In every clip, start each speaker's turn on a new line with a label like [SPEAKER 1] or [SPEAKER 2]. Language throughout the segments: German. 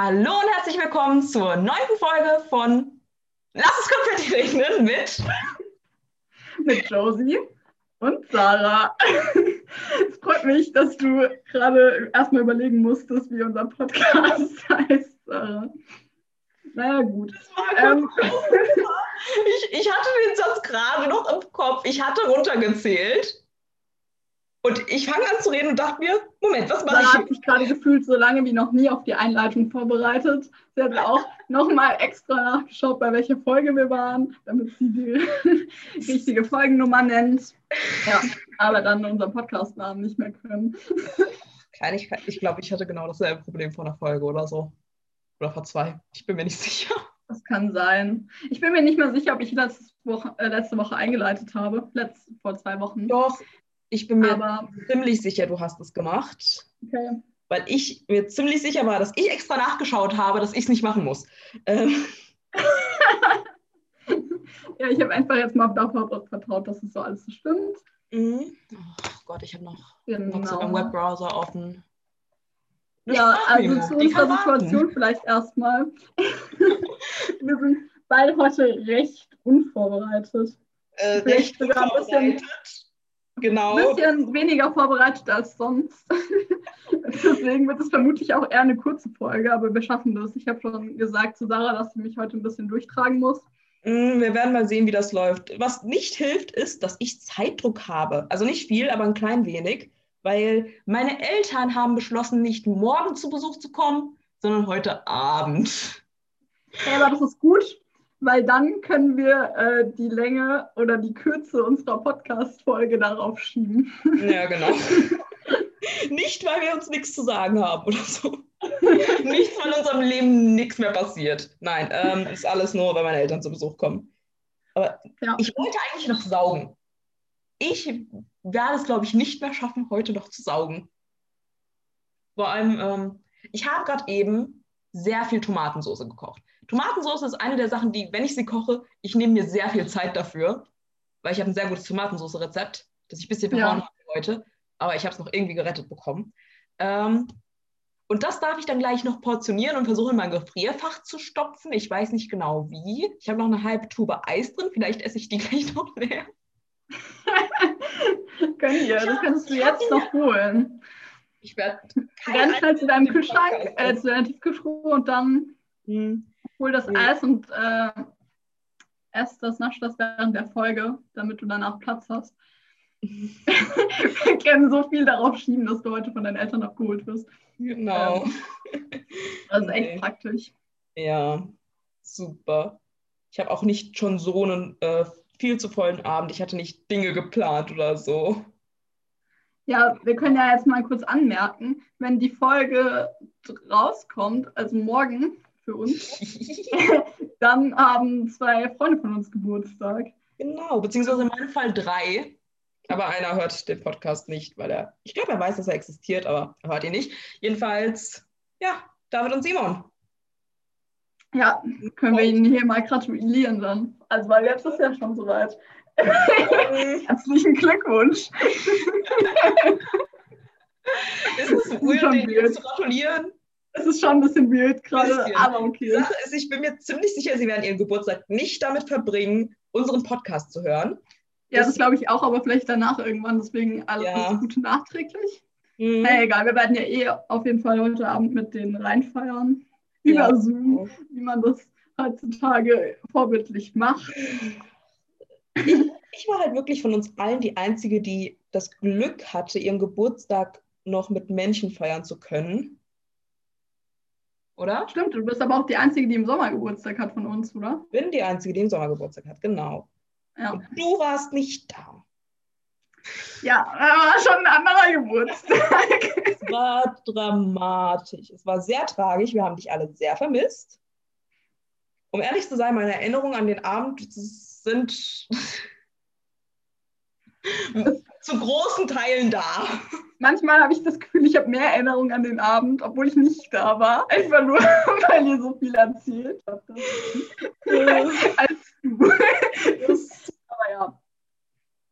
[SPEAKER 1] Hallo und herzlich willkommen zur neunten Folge von Lass es Konfetti regnen mit
[SPEAKER 2] mit Josie und Sarah. Es freut mich, dass du gerade erstmal überlegen musstest, wie unser Podcast heißt, Sarah. Naja, gut. Ähm,
[SPEAKER 1] ich, ich hatte den Satz gerade noch im Kopf. Ich hatte runtergezählt. Und ich fange an zu reden und dachte mir, Moment, was mache
[SPEAKER 2] Sarah
[SPEAKER 1] ich?
[SPEAKER 2] hat sich gerade gefühlt so lange wie noch nie auf die Einleitung vorbereitet. Sie hat auch nochmal extra nachgeschaut, bei welcher Folge wir waren, damit sie die richtige Folgennummer nennt. Ja, aber dann unseren Podcast-Namen nicht mehr können.
[SPEAKER 1] Kleinigkeit. Ich glaube, ich hatte genau dasselbe Problem vor einer Folge oder so. Oder vor zwei. Ich bin mir nicht sicher.
[SPEAKER 2] Das kann sein. Ich bin mir nicht mehr sicher, ob ich letzte Woche, äh, letzte Woche eingeleitet habe. Letzt, vor zwei Wochen.
[SPEAKER 1] Doch, ich bin mir
[SPEAKER 2] Aber
[SPEAKER 1] ziemlich sicher, du hast es gemacht.
[SPEAKER 2] okay.
[SPEAKER 1] Weil ich mir ziemlich sicher war, dass ich extra nachgeschaut habe, dass ich es nicht machen muss. Ähm,
[SPEAKER 2] Ja, ich habe einfach jetzt mal darauf vertraut, dass es so alles so stimmt.
[SPEAKER 1] mhm. oh Gott, ich habe noch, noch so meinen
[SPEAKER 2] Genau.
[SPEAKER 1] Webbrowser offen. Eine
[SPEAKER 2] Ja, also zu unserer
[SPEAKER 1] warten.
[SPEAKER 2] Situation vielleicht erstmal. Wir sind beide heute recht unvorbereitet.
[SPEAKER 1] Äh,
[SPEAKER 2] Vielleicht
[SPEAKER 1] recht
[SPEAKER 2] sogar ein bisschen-.
[SPEAKER 1] Genau.
[SPEAKER 2] Ein bisschen weniger vorbereitet als sonst. Deswegen wird es vermutlich auch eher eine kurze Folge, aber wir schaffen das. Ich habe schon gesagt zu Sarah, dass sie mich heute ein bisschen durchtragen muss.
[SPEAKER 1] Mm, Wir werden mal sehen, wie das läuft. Was nicht hilft, ist, dass ich Zeitdruck habe. Also nicht viel, aber ein klein wenig, weil meine Eltern haben beschlossen, nicht morgen zu Besuch zu kommen, sondern heute Abend.
[SPEAKER 2] Ja, aber das ist gut, weil dann können wir äh, die Länge oder die Kürze unserer Podcast-Folge darauf schieben.
[SPEAKER 1] Ja, genau. nicht, weil wir uns nichts zu sagen haben oder so. nicht, weil in unserem Leben nichts mehr passiert. Nein, ähm, ist alles nur, weil meine Eltern zu Besuch kommen. Aber
[SPEAKER 2] Ja.
[SPEAKER 1] ich wollte eigentlich noch saugen. Ich werde es, glaube ich, nicht mehr schaffen, heute noch zu saugen. Vor allem, ähm, ich habe gerade eben sehr viel Tomatensauce gekocht. Tomatensauce ist eine der Sachen, die, wenn ich sie koche, ich nehme mir sehr viel Zeit dafür, weil ich habe ein sehr gutes Tomatensauce-Rezept, das ich ein bisschen
[SPEAKER 2] Ja.
[SPEAKER 1] verhauen habe heute, aber ich habe es noch irgendwie gerettet bekommen. Ähm, und das darf ich dann gleich noch portionieren und versuche in mein Gefrierfach zu stopfen. Ich weiß nicht genau wie. Ich habe noch eine halbe Tube Eis drin. Vielleicht esse ich die gleich noch leer.
[SPEAKER 2] Können wir, das kannst du jetzt noch holen.
[SPEAKER 1] Ich werde
[SPEAKER 2] Renn schnell zu deinem Kühlschrank, äh, zu deiner Tiefkühltruhe und dann
[SPEAKER 1] Hm.
[SPEAKER 2] Hol das
[SPEAKER 1] Ja.
[SPEAKER 2] Eis und äh, ess das, nasch das während der Folge, damit du danach Platz hast. Wir können so viel darauf schieben, dass du heute von deinen Eltern abgeholt wirst.
[SPEAKER 1] Genau.
[SPEAKER 2] Das ist echt
[SPEAKER 1] Nee.
[SPEAKER 2] praktisch.
[SPEAKER 1] Ja, super. Ich habe auch nicht schon so einen äh, viel zu vollen Abend. Ich hatte nicht Dinge geplant oder so.
[SPEAKER 2] Ja, wir können ja jetzt mal kurz anmerken, wenn die Folge rauskommt, also morgen für uns, dann haben zwei Freunde von uns Geburtstag.
[SPEAKER 1] Genau, beziehungsweise in meinem Fall drei. Aber einer hört den Podcast nicht, weil er, ich glaube, er weiß, dass er existiert, aber er hört ihn nicht. Jedenfalls, ja, David und Simon.
[SPEAKER 2] Ja, können wir ihnen hier mal gratulieren dann. Also, weil jetzt ist ja schon soweit. Herzlichen Glückwunsch.
[SPEAKER 1] ist es
[SPEAKER 2] schon
[SPEAKER 1] weird, jetzt zu gratulieren?
[SPEAKER 2] Es ist schon ein bisschen weird gerade, aber okay.
[SPEAKER 1] Sache ist, ich bin mir ziemlich sicher, sie werden ihren Geburtstag nicht damit verbringen, unseren Podcast zu hören.
[SPEAKER 2] Ja, das glaube ich auch, aber vielleicht danach irgendwann. Deswegen alles
[SPEAKER 1] Ja.
[SPEAKER 2] Gute nachträglich.
[SPEAKER 1] Hm.
[SPEAKER 2] Na egal, wir werden ja eh auf jeden Fall heute Abend mit denen reinfeiern. Über
[SPEAKER 1] Ja.
[SPEAKER 2] Zoom, wie man das heutzutage vorbildlich macht.
[SPEAKER 1] Ich war halt wirklich von uns allen die Einzige, die das Glück hatte, ihren Geburtstag noch mit Menschen feiern zu können. Oder?
[SPEAKER 2] Stimmt, du bist aber auch die Einzige, die im Sommer Geburtstag hat von uns, oder?
[SPEAKER 1] Bin die Einzige, die im Sommer Geburtstag hat, genau.
[SPEAKER 2] Ja.
[SPEAKER 1] Und du warst nicht da.
[SPEAKER 2] Ja, war schon ein anderer Geburtstag.
[SPEAKER 1] Es war dramatisch. Es war sehr tragisch. Wir haben dich alle sehr vermisst. Um ehrlich zu sein, meine Erinnerungen an den Abend sind zu großen Teilen da.
[SPEAKER 2] Manchmal habe ich das Gefühl, ich habe mehr Erinnerungen an den Abend, obwohl ich nicht da war. Einfach nur, weil ihr so viel erzählt habt. Als du.
[SPEAKER 1] Das
[SPEAKER 2] Aber ja.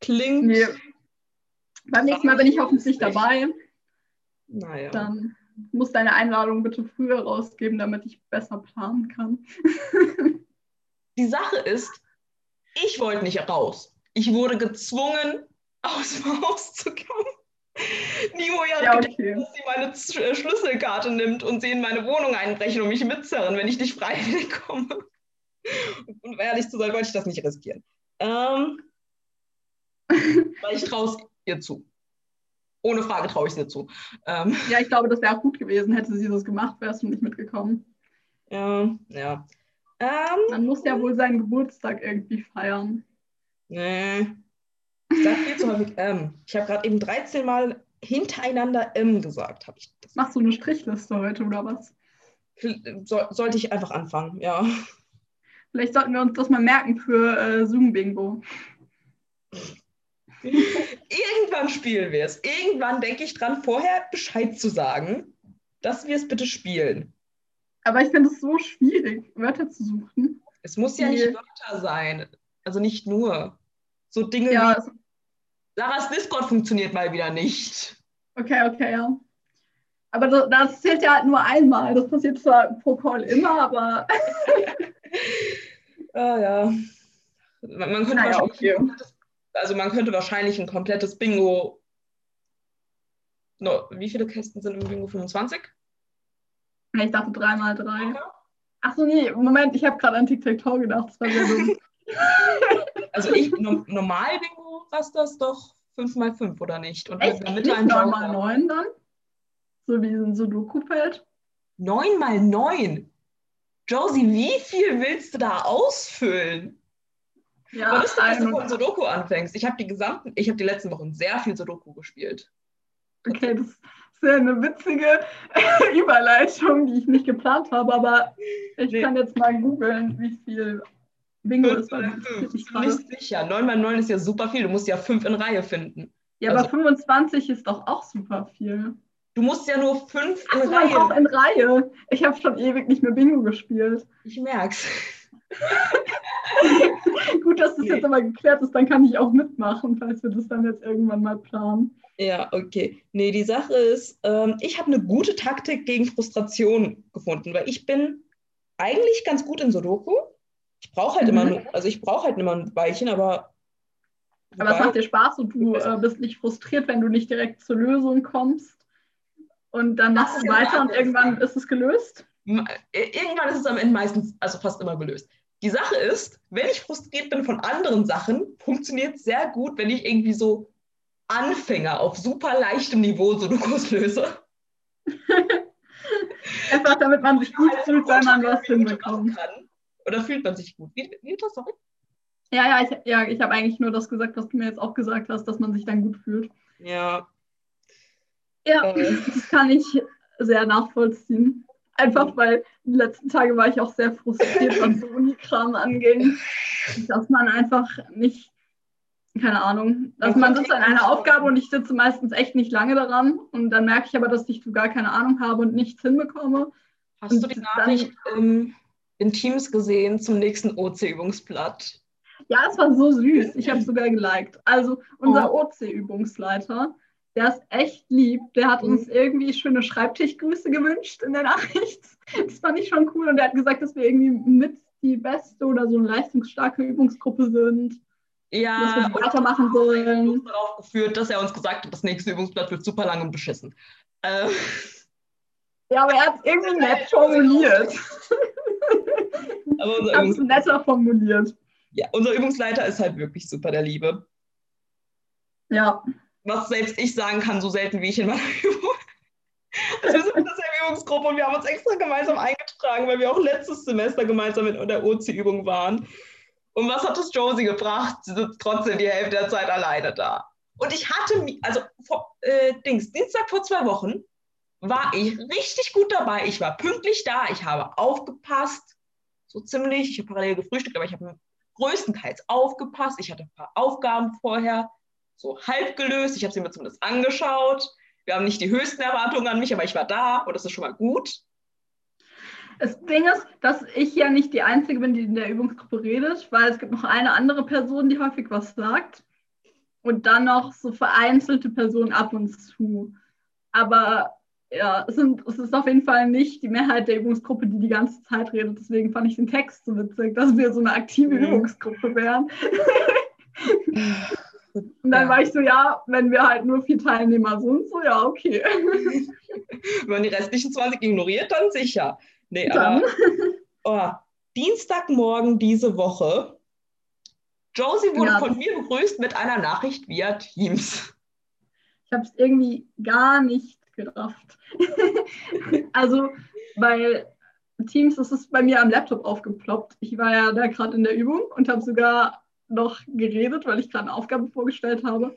[SPEAKER 1] klingt.
[SPEAKER 2] Nee. Beim nächsten Mal bin ich hoffentlich dabei.
[SPEAKER 1] Naja.
[SPEAKER 2] Dann Du musst deine Einladung bitte früher rausgeben, damit ich besser planen kann.
[SPEAKER 1] Die Sache ist, ich wollte nicht raus. Ich wurde gezwungen, aus dem Haus zu kommen. Nimo hat
[SPEAKER 2] Ja,
[SPEAKER 1] gedacht,
[SPEAKER 2] okay.
[SPEAKER 1] dass sie meine äh, Schlüsselkarte nimmt und sie in meine Wohnung einbrechen und mich mitzerren, wenn ich nicht freiwillig komme. Und ehrlich zu sein, wollte ich das nicht riskieren. Ähm, weil ich traue es ihr zu. Ohne Frage traue ich es ihr zu. Ähm,
[SPEAKER 2] Ja, ich glaube, das wäre auch gut gewesen, hätte sie das gemacht, wärst du nicht mitgekommen.
[SPEAKER 1] ja, ja. Ähm,
[SPEAKER 2] Man muss ja wohl seinen Geburtstag irgendwie feiern.
[SPEAKER 1] nee. Ich sage viel zu häufig M. Ich habe gerade eben 13 Mal hintereinander M gesagt. Hab ich das
[SPEAKER 2] Machst du eine Strichliste heute oder was?
[SPEAKER 1] soll, sollte ich einfach anfangen, ja.
[SPEAKER 2] Vielleicht sollten wir uns das mal merken für äh, Zoom-Bingo.
[SPEAKER 1] Irgendwann spielen wir es. Irgendwann denke ich dran, vorher Bescheid zu sagen, dass wir es bitte spielen.
[SPEAKER 2] Aber ich finde es so schwierig, Wörter zu suchen.
[SPEAKER 1] Es muss ja nicht Wörter sein. Also nicht nur. So Dinge
[SPEAKER 2] Ja,
[SPEAKER 1] wie Sarahs Discord funktioniert mal wieder nicht.
[SPEAKER 2] okay, okay, ja. Aber das, das zählt ja halt nur einmal. Das passiert zwar pro Call immer, aber
[SPEAKER 1] Ah, ja. Man, man könnte
[SPEAKER 2] Naja,
[SPEAKER 1] wahrscheinlich
[SPEAKER 2] okay.
[SPEAKER 1] also man könnte wahrscheinlich ein komplettes Bingo. No, wie viele Kästen sind im Bingo? 25?
[SPEAKER 2] ich dachte dreimal drei. Ach so, nee, Moment, ich habe gerade an Tic-Tac-Toe gedacht. Das war sehr dumm.
[SPEAKER 1] Also ich, no, normal Bingo war das doch 5 mal 5 oder nicht? Und
[SPEAKER 2] Echt?
[SPEAKER 1] Mitte
[SPEAKER 2] Nicht
[SPEAKER 1] ein
[SPEAKER 2] 9
[SPEAKER 1] Joker.
[SPEAKER 2] mal 9 dann? So wie ein Sudoku-Feld?
[SPEAKER 1] 9 mal 9. Josie, wie viel willst du da ausfüllen?
[SPEAKER 2] Ja,
[SPEAKER 1] Wann ist denn, dass du von Sudoku anfängst? Ich habe die gesamten, ich habe die letzten Wochen sehr viel Sudoku gespielt.
[SPEAKER 2] Okay, das ist ja eine witzige Überleitung, die ich nicht geplant habe, aber ich
[SPEAKER 1] Nee.
[SPEAKER 2] kann jetzt mal googeln, wie viel Bingo
[SPEAKER 1] 5
[SPEAKER 2] ist. weil
[SPEAKER 1] mal
[SPEAKER 2] das
[SPEAKER 1] 5.
[SPEAKER 2] interessiert mich
[SPEAKER 1] Ich bin
[SPEAKER 2] gerade.
[SPEAKER 1] nicht sicher. 9 mal 9 ist ja super viel. Du musst ja 5 in Reihe finden.
[SPEAKER 2] Ja, aber
[SPEAKER 1] also-
[SPEAKER 2] 25 ist doch auch super viel.
[SPEAKER 1] Du musst ja nur 5
[SPEAKER 2] Ach,
[SPEAKER 1] in
[SPEAKER 2] so, auch
[SPEAKER 1] Reihe.
[SPEAKER 2] in Reihe. Ich habe schon ewig nicht mehr Bingo gespielt.
[SPEAKER 1] Ich merk's.
[SPEAKER 2] Gut, dass das
[SPEAKER 1] Nee.
[SPEAKER 2] jetzt aber geklärt ist, dann kann ich auch mitmachen, falls wir das dann jetzt irgendwann mal planen.
[SPEAKER 1] Ja, okay. Nee, die Sache ist, ähm, ich habe eine gute Taktik gegen Frustration gefunden, weil ich bin eigentlich ganz gut in Sudoku. Ich brauche halt
[SPEAKER 2] Mhm.
[SPEAKER 1] immer, also ich brauche halt immer ein Weilchen, aber.
[SPEAKER 2] Aber es macht dir Spaß und du äh, bist nicht frustriert, wenn du nicht direkt zur Lösung kommst. Und dann machst du weiter und irgendwann ist es gelöst.
[SPEAKER 1] Äh, Irgendwann ist es am Ende meistens, also fast immer gelöst. Die Sache ist, wenn ich frustriert bin von anderen Sachen, funktioniert es sehr gut, wenn ich irgendwie so Anfänger auf super leichtem Niveau Sudokus löse.
[SPEAKER 2] Einfach damit man sich gut fühlt, wenn man was hinbekommt.
[SPEAKER 1] kann. Oder fühlt man sich gut? Wie, wie das? Sorry?
[SPEAKER 2] Ja, ja, ich, ja, ich habe eigentlich nur das gesagt, was du mir jetzt auch gesagt hast, dass man sich dann gut fühlt.
[SPEAKER 1] Ja.
[SPEAKER 2] Ja,
[SPEAKER 1] Äh.
[SPEAKER 2] das kann ich sehr nachvollziehen. Einfach weil die letzten Tage war ich auch sehr frustriert, was so Unikram anging. Dass man einfach nicht, keine Ahnung, dass
[SPEAKER 1] Man
[SPEAKER 2] sitzt an einer. Aufgabe und ich sitze meistens echt nicht lange daran und dann merke ich aber, dass ich so gar keine Ahnung habe und nichts hinbekomme.
[SPEAKER 1] Hast du die
[SPEAKER 2] Und
[SPEAKER 1] Nachricht ähm, in Teams gesehen zum nächsten OC-Übungsblatt?
[SPEAKER 2] Ja, es war so süß. Ich habe sogar geliked. Also unser
[SPEAKER 1] Oh.
[SPEAKER 2] OC-Übungsleiter, der ist echt lieb. Der hat
[SPEAKER 1] Mhm.
[SPEAKER 2] uns irgendwie schöne Schreibtischgrüße gewünscht in der Nachricht. Das fand ich schon cool. Und er hat gesagt, dass wir irgendwie mit die beste oder so eine leistungsstarke Übungsgruppe sind.
[SPEAKER 1] Ja,
[SPEAKER 2] Dass wir weitermachen sollen.
[SPEAKER 1] uns darauf geführt, dass er uns gesagt hat, das nächste Übungsblatt wird super lang und beschissen. Äh,
[SPEAKER 2] Ja, aber er hat es irgendwie nett formuliert.
[SPEAKER 1] aber unser,
[SPEAKER 2] Er
[SPEAKER 1] Übungs
[SPEAKER 2] netter formuliert.
[SPEAKER 1] ja, unser Übungsleiter ist halt wirklich super, der Liebe.
[SPEAKER 2] Ja,
[SPEAKER 1] Was selbst ich sagen kann, so selten wie ich in meiner Übung. Also wir sind in derselben Übungsgruppe und wir haben uns extra gemeinsam eingetragen, weil wir auch letztes Semester gemeinsam in der OC-Übung waren. Und was hat das Josie gebracht? Sie sitzt trotzdem die Hälfte der Zeit alleine da. Und ich hatte, also vor, äh, Dings, Dienstag vor zwei Wochen war ich richtig gut dabei. Ich war pünktlich da, ich habe aufgepasst, so ziemlich. Ich habe parallel gefrühstückt, aber ich habe größtenteils aufgepasst. Ich hatte ein paar Aufgaben vorher so halb gelöst. Ich habe sie mir zumindest angeschaut. Wir haben nicht die höchsten Erwartungen an mich, aber ich war da und das ist schon mal gut.
[SPEAKER 2] Das Ding ist, dass ich ja nicht die Einzige bin, die in der Übungsgruppe redet, weil es gibt noch eine andere Person, die häufig was sagt. Und dann noch so vereinzelte Personen ab und zu. Aber ja, es, sind, es ist auf jeden Fall nicht die Mehrheit der Übungsgruppe, die die ganze Zeit redet. Deswegen fand ich den Text so witzig, dass wir so eine aktive
[SPEAKER 1] Mhm.
[SPEAKER 2] Übungsgruppe wären. Und dann
[SPEAKER 1] Ja.
[SPEAKER 2] war ich so, ja, wenn wir halt nur vier Teilnehmer sind, so ja, okay.
[SPEAKER 1] Wenn man die restlichen 20 ignoriert, dann sicher. Nee,
[SPEAKER 2] Dann.
[SPEAKER 1] aber oh, Dienstagmorgen diese Woche. Josie wurde
[SPEAKER 2] Ja.
[SPEAKER 1] von mir begrüßt mit einer Nachricht via Teams.
[SPEAKER 2] Ich habe es irgendwie gar nicht gerafft. also, weil Teams, das ist bei mir am Laptop aufgeploppt. Ich war ja da gerade in der Übung und habe sogar noch geredet, weil ich gerade eine Aufgabe vorgestellt habe.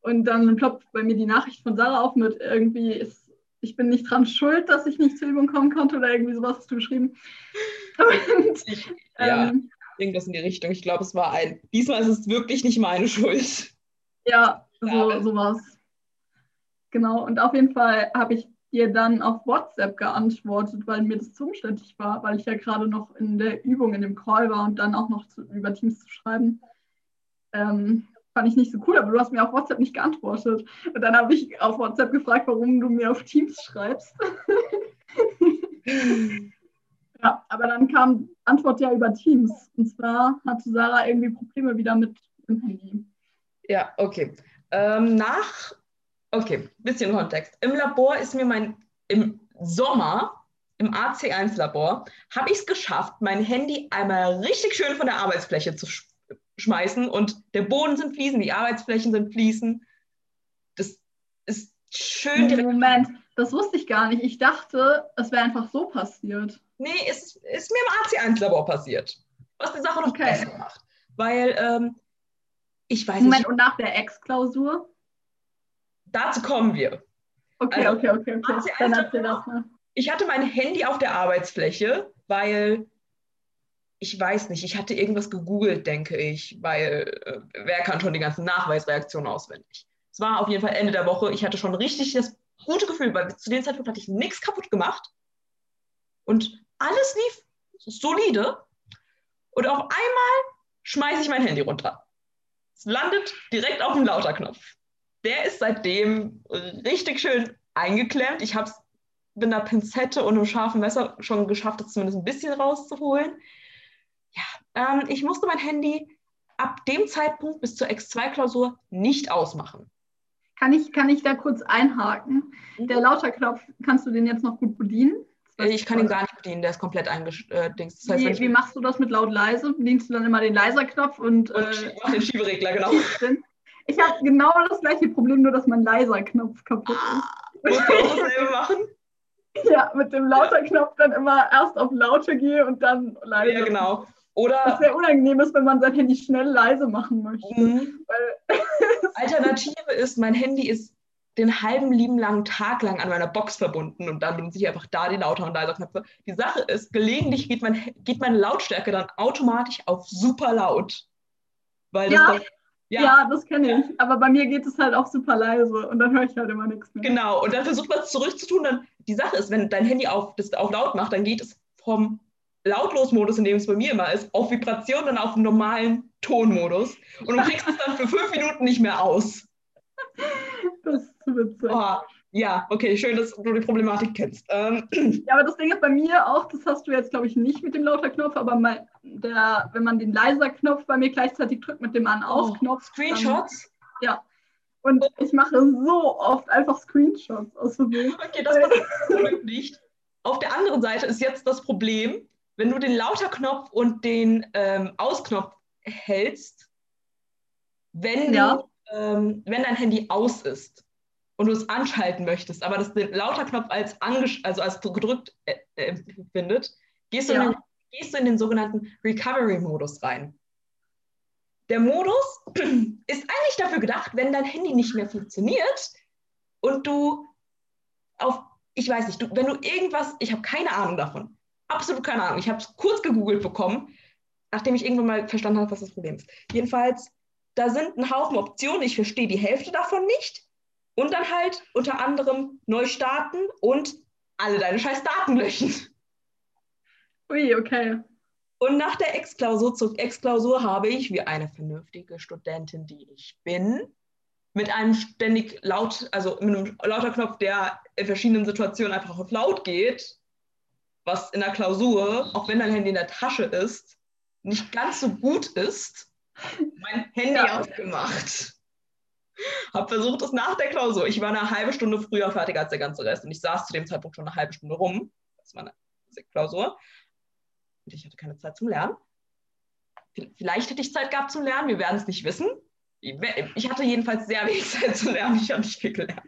[SPEAKER 2] Und dann ploppt bei mir die Nachricht von Sarah auf mit irgendwie, ist, ich bin nicht dran schuld, dass ich nicht zur Übung kommen konnte oder irgendwie sowas hast du geschrieben. Und,
[SPEAKER 1] Ich, ja,
[SPEAKER 2] ähm,
[SPEAKER 1] irgendwas in die Richtung. Ich glaube, es war ein. Diesmal ist es wirklich nicht meine Schuld.
[SPEAKER 2] Ja,
[SPEAKER 1] Ja.
[SPEAKER 2] so, sowas. Genau, und auf jeden Fall habe ich dir dann auf WhatsApp geantwortet, weil mir das zu umständlich war, weil ich ja gerade noch in der Übung, in dem Call war und dann auch noch zu, über Teams zu schreiben. Ähm, fand ich nicht so cool, aber du hast mir auf WhatsApp nicht geantwortet. Und dann habe ich auf WhatsApp gefragt, warum du mir auf Teams schreibst. Ja, aber dann kam Antwort ja über Teams. Und zwar hatte Sarah irgendwie Probleme wieder mit dem Handy.
[SPEAKER 1] Ja, okay. Ähm, nach, okay, bisschen Kontext. Im Labor ist mir mein, im Sommer, im AC1-Labor, habe ich es geschafft, mein Handy einmal richtig schön von der Arbeitsfläche zu sch schmeißen und der Boden sind Fliesen, die Arbeitsflächen sind Fliesen. Das ist schön direkt.
[SPEAKER 2] Moment, das wusste ich gar nicht. Ich dachte, es wäre einfach so passiert.
[SPEAKER 1] Nee, es ist mir im AC1-Labor passiert. Was die Sache noch
[SPEAKER 2] Okay.
[SPEAKER 1] besser macht. Weil, ähm, ich weiß
[SPEAKER 2] Moment,
[SPEAKER 1] nicht,
[SPEAKER 2] und nach der Ex-Klausur?
[SPEAKER 1] Dazu kommen wir.
[SPEAKER 2] Okay,
[SPEAKER 1] Also,
[SPEAKER 2] okay, okay, okay. Dann erzähl das mal.
[SPEAKER 1] ich hatte mein Handy auf der Arbeitsfläche, weil ich weiß nicht, ich hatte irgendwas gegoogelt, denke ich, weil äh, wer kann schon die ganzen Nachweisreaktionen auswendig? Es war auf jeden Fall Ende der Woche. Ich hatte schon richtig das gute Gefühl, weil zu dem Zeitpunkt hatte ich nichts kaputt gemacht und alles lief solide. Und auf einmal schmeiße ich mein Handy runter. Es landet direkt auf dem Lauterknopf. Der ist seitdem richtig schön eingeklemmt. Ich habe es mit einer Pinzette und einem scharfen Messer schon geschafft, das zumindest ein bisschen rauszuholen. Ja, ähm, ich musste mein Handy ab dem Zeitpunkt bis zur X2-Klausur nicht ausmachen.
[SPEAKER 2] Kann ich, kann ich da kurz einhaken?
[SPEAKER 1] Mhm.
[SPEAKER 2] Der Lauterknopf, kannst du den jetzt noch gut bedienen? Weiß
[SPEAKER 1] Ich kann ihn gar nicht bedienen, der ist komplett eingedingst. Das heißt,
[SPEAKER 2] Wie, wie machst du das mit laut-leise? Bedienst du dann immer den Leiser-Knopf und,
[SPEAKER 1] und
[SPEAKER 2] äh,
[SPEAKER 1] den Schieberegler, genau.
[SPEAKER 2] ich habe genau das gleiche Problem, nur dass mein Leiser-Knopf kaputt ist.
[SPEAKER 1] Muss ich auch dasselbe machen?
[SPEAKER 2] Ja, mit dem Lauter-Knopf dann immer erst auf Laute gehe und dann leise.
[SPEAKER 1] Ja, genau.
[SPEAKER 2] Was
[SPEAKER 1] Oder
[SPEAKER 2] sehr unangenehm ist, wenn man sein Handy schnell leise machen möchte.
[SPEAKER 1] Mhm. Alternative ist, mein Handy ist den halben lieben langen Tag lang an meiner Box verbunden und dann benutze ich einfach da die lauter und leiser Knöpfe. Die Sache ist, gelegentlich geht, mein, geht meine Lautstärke dann automatisch auf super laut. Weil das
[SPEAKER 2] Ja.
[SPEAKER 1] dann,
[SPEAKER 2] ja.
[SPEAKER 1] ja,
[SPEAKER 2] das kenne ich. Aber bei mir geht es halt auch super leise und dann höre ich halt immer nichts mehr.
[SPEAKER 1] genau. Und dann versucht man es zurückzutun. Dann, die Sache ist, wenn dein Handy auf, das auf laut macht, dann geht es vom Lautlos-Modus, in dem es bei mir immer ist, auf Vibration, dann auf den normalen Tonmodus. Und du kriegst es dann für fünf Minuten nicht mehr aus.
[SPEAKER 2] Das ist zu witzig.
[SPEAKER 1] Oh, ja, okay, schön, dass du die Problematik kennst. Ähm,
[SPEAKER 2] Ja, aber das Ding ist bei mir auch, das hast du jetzt, glaube ich, nicht mit dem Lauter-Knopf, aber mein, der, wenn man den Leiser-Knopf bei mir gleichzeitig drückt mit dem An-Aus-Knopf.
[SPEAKER 1] Screenshots?
[SPEAKER 2] Dann, und ich mache so oft einfach Screenshots aus Versehen.
[SPEAKER 1] Okay, das passiert nicht. Auf der anderen Seite ist jetzt das Problem, wenn du den Lauter-Knopf und den ähm, Ausknopf hältst, wenn,
[SPEAKER 2] Ja.
[SPEAKER 1] du, ähm, wenn dein Handy aus ist und du es anschalten möchtest, aber das den Lauter-Knopf als, angesch also als gedrückt äh, äh, empfindet, gehst du,
[SPEAKER 2] Ja.
[SPEAKER 1] in den, gehst du in den sogenannten Recovery-Modus rein. Der Modus ist eigentlich dafür gedacht, wenn dein Handy nicht mehr funktioniert und du auf, ich weiß nicht, du, wenn du irgendwas, ich habe keine Ahnung davon, absolut keine Ahnung, ich habe es kurz gegoogelt bekommen, nachdem ich irgendwann mal verstanden habe, was das Problem ist. Jedenfalls, da sind ein Haufen Optionen, ich verstehe die Hälfte davon nicht und dann halt unter anderem neu starten und alle deine scheiß Daten löschen.
[SPEAKER 2] Ui, okay.
[SPEAKER 1] Und nach der Exklausur zur Exklausur habe ich, wie eine vernünftige Studentin, die ich bin, mit einem ständig laut, also mit einem lauter Knopf, der in verschiedenen Situationen einfach auf laut geht, was in der Klausur, auch wenn dein Handy in der Tasche ist, nicht ganz so gut ist, mein Handy ja. aufgemacht. Hab versucht, es nach der Klausur. Ich war eine halbe Stunde früher fertig als der ganze Rest und ich saß zu dem Zeitpunkt schon eine halbe Stunde rum. Das war eine Klausur. Und ich hatte keine Zeit zum Lernen. Vielleicht hätte ich Zeit gehabt zum Lernen, wir werden es nicht wissen. Ich hatte jedenfalls sehr wenig Zeit zu lernen, ich habe nicht viel gelernt.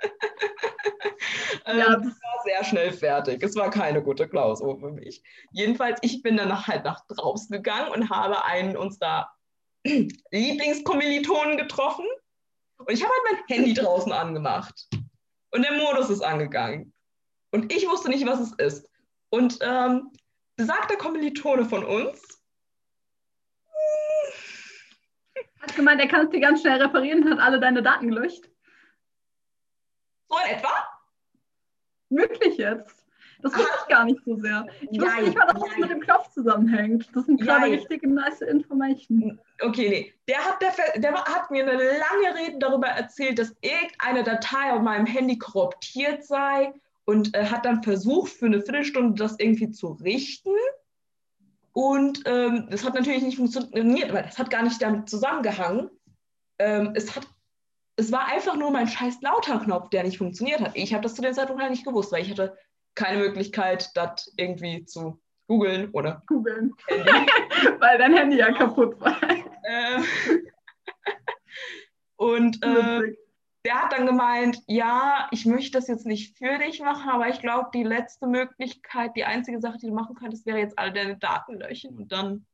[SPEAKER 1] ja. ähm, es war sehr schnell fertig. Es war keine gute Klausur für mich. Jedenfalls, ich bin dann halt nach draußen gegangen und habe einen unserer Lieblingskommilitonen getroffen. Und ich habe halt mein Handy draußen angemacht. Und der Modus ist angegangen. Und ich wusste nicht, was es ist. Und ähm, besagter Kommilitone von uns
[SPEAKER 2] hat gemeint, er kann es dir ganz schnell reparieren und hat alle deine Daten gelöscht.
[SPEAKER 1] So in etwa?
[SPEAKER 2] Wirklich jetzt? Das wusste ich gar nicht so sehr. Ich wusste nicht mal, dass das mit dem Knopf zusammenhängt. Das sind gerade richtige nice Informationen.
[SPEAKER 1] Okay, nee. Der hat, der, der hat mir eine lange Rede darüber erzählt, dass irgendeine Datei auf meinem Handy korruptiert sei und äh, hat dann versucht, für eine Viertelstunde das irgendwie zu richten. Und ähm, das hat natürlich nicht funktioniert, weil das hat gar nicht damit zusammengehangen. Ähm, es, hat, es war einfach nur mein scheiß Lauter-Knopf, der nicht funktioniert hat. Ich habe das zu dem Zeitpunkt halt nicht gewusst, weil ich hatte keine Möglichkeit, das irgendwie zu googeln oder
[SPEAKER 2] googeln. weil dein Handy ja kaputt war.
[SPEAKER 1] Ähm, und äh, der hat dann gemeint, ja, ich möchte das jetzt nicht für dich machen, aber ich glaube, die letzte Möglichkeit, die einzige Sache, die du machen könntest, wäre jetzt alle deine Daten löschen. Und dann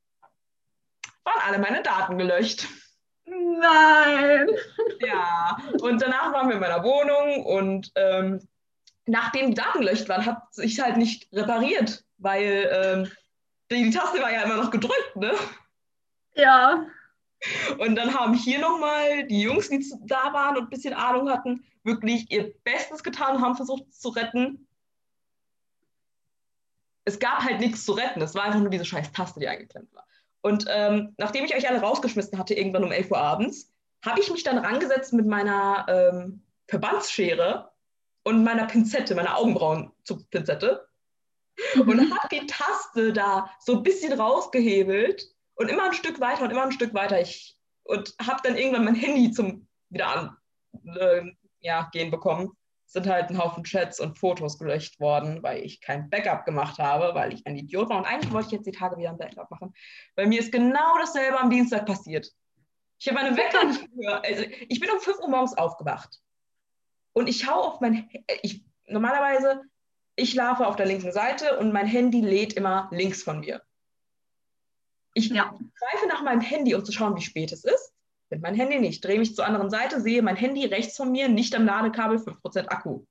[SPEAKER 1] waren alle meine Daten gelöscht.
[SPEAKER 2] Nein.
[SPEAKER 1] Ja, und danach waren wir in meiner Wohnung und ähm, nachdem die Daten gelöscht waren, hat sich halt nicht repariert, weil ähm, die, die Taste war ja immer noch gedrückt, ne?
[SPEAKER 2] Ja.
[SPEAKER 1] Und dann haben hier nochmal die Jungs, die da waren und ein bisschen Ahnung hatten, wirklich ihr Bestes getan und haben versucht zu retten. Es gab halt nichts zu retten. Es war einfach nur diese scheiß Taste, die eingeklemmt war. Und ähm, nachdem ich euch alle rausgeschmissen hatte, irgendwann um 11 Uhr abends, habe ich mich dann rangesetzt mit meiner ähm, Verbandsschere und meiner Pinzette, meiner Augenbrauen-Pinzette mhm. und habe die Taste da so ein bisschen rausgehebelt und immer ein Stück weiter und immer ein Stück weiter. Ich, und habe dann irgendwann mein Handy zum wieder an äh, ja, gehen bekommen. Es sind halt ein Haufen Chats und Fotos gelöscht worden, weil ich kein Backup gemacht habe, weil ich ein Idiot war. Und eigentlich wollte ich jetzt die Tage wieder ein Backup machen. Bei mir ist genau dasselbe am Dienstag passiert. Ich habe meine Wecker nicht gehört. Also ich bin um 5 Uhr morgens aufgewacht. Und ich schaue auf mein ich Normalerweise, ich schlafe auf der linken Seite und mein Handy lädt immer links von mir. Ich ja. greife nach meinem Handy, um zu schauen, wie spät es ist. Finde mein Handy nicht. Drehe mich zur anderen Seite, sehe mein Handy rechts von mir, nicht am Ladekabel, 5% Akku.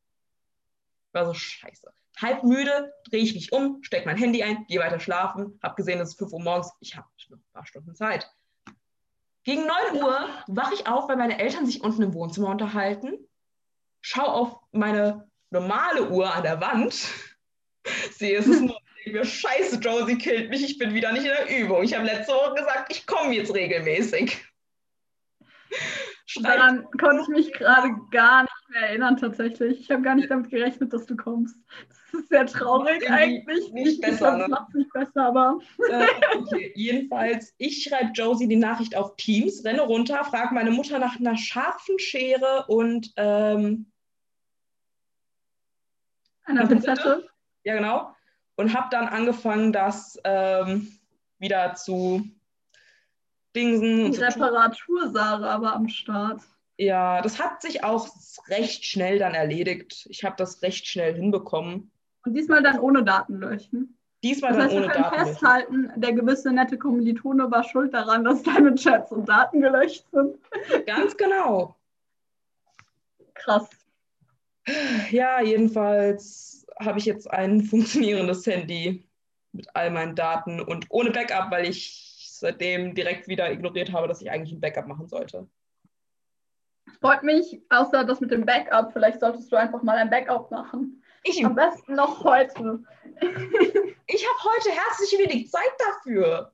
[SPEAKER 1] War so scheiße. Halb müde, drehe ich mich um, stecke mein Handy ein, gehe weiter schlafen, habe gesehen, es ist 5 Uhr morgens, ich habe noch ein paar Stunden Zeit. Gegen 9 Uhr wache ich auf, weil meine Eltern sich unten im Wohnzimmer unterhalten, schaue auf meine normale Uhr an der Wand, sehe, es ist nur mir, scheiße, Josie killt mich, ich bin wieder nicht in der Übung. Ich habe letzte Woche gesagt, ich komme jetzt regelmäßig.
[SPEAKER 2] Daran konnte ich mich gerade gar nicht mehr erinnern, tatsächlich. Ich habe gar nicht damit gerechnet, dass du kommst. Das ist sehr traurig eigentlich.
[SPEAKER 1] Nicht, nicht besser,
[SPEAKER 2] ne? macht nicht besser, aber.
[SPEAKER 1] Äh, okay. Jedenfalls, ich schreibe Josie die Nachricht auf Teams, renne runter, frage meine Mutter nach einer scharfen Schere und ähm,
[SPEAKER 2] einer Pinzette.
[SPEAKER 1] Ja, genau und habe dann angefangen, das ähm, wieder zu dingsen.
[SPEAKER 2] Die Reparatursare aber am Start.
[SPEAKER 1] Ja, das hat sich auch recht schnell dann erledigt. Ich habe das recht schnell hinbekommen.
[SPEAKER 2] Und diesmal dann ohne Datenlöschen.
[SPEAKER 1] Diesmal das
[SPEAKER 2] heißt,
[SPEAKER 1] dann ohne
[SPEAKER 2] wir können festhalten, der gewisse nette Kommilitone war schuld daran, dass deine Chats und Daten gelöscht sind.
[SPEAKER 1] Ganz genau.
[SPEAKER 2] Krass.
[SPEAKER 1] Ja, jedenfalls habe ich jetzt ein funktionierendes Handy mit all meinen Daten und ohne Backup, weil ich seitdem direkt wieder ignoriert habe, dass ich eigentlich ein Backup machen sollte.
[SPEAKER 2] Freut mich, außer das mit dem Backup. Vielleicht solltest du einfach mal ein Backup machen.
[SPEAKER 1] Ich,
[SPEAKER 2] Am besten noch heute.
[SPEAKER 1] ich habe heute herzlich wenig Zeit dafür.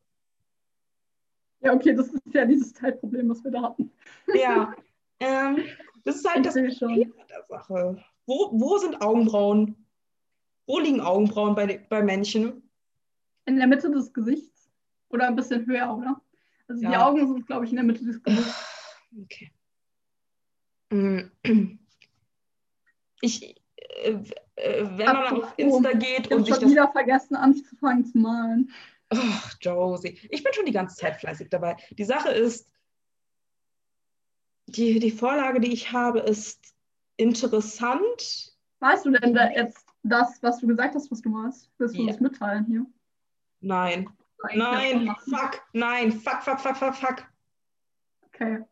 [SPEAKER 2] Ja, okay, das ist ja dieses Teilproblem, was wir da hatten.
[SPEAKER 1] Ja, Ähm, das ist halt
[SPEAKER 2] Ich
[SPEAKER 1] das. Thema der Sache. Wo, wo sind Augenbrauen? Wo liegen Augenbrauen bei, bei Menschen?
[SPEAKER 2] In der Mitte des Gesichts. Oder ein bisschen höher, oder? Also die
[SPEAKER 1] Ja.
[SPEAKER 2] Augen sind, glaube ich, in der Mitte des Gesichts.
[SPEAKER 1] Okay. Mm. Ich, äh, äh, wenn man auf Insta geht
[SPEAKER 2] Ich
[SPEAKER 1] und
[SPEAKER 2] habe
[SPEAKER 1] sich
[SPEAKER 2] schon
[SPEAKER 1] das.
[SPEAKER 2] wieder vergessen, anzufangen zu malen.
[SPEAKER 1] Ach, Josie. Ich bin schon die ganze Zeit fleißig dabei. Die Sache ist, die, die Vorlage, die ich habe, ist interessant.
[SPEAKER 2] Weißt du denn da jetzt das, was du gesagt hast, was du malst? Willst du
[SPEAKER 1] Ja.
[SPEAKER 2] das mitteilen hier?
[SPEAKER 1] Nein. Nein. Fuck. Nein. Fuck, fuck, fuck, fuck, fuck.
[SPEAKER 2] Okay.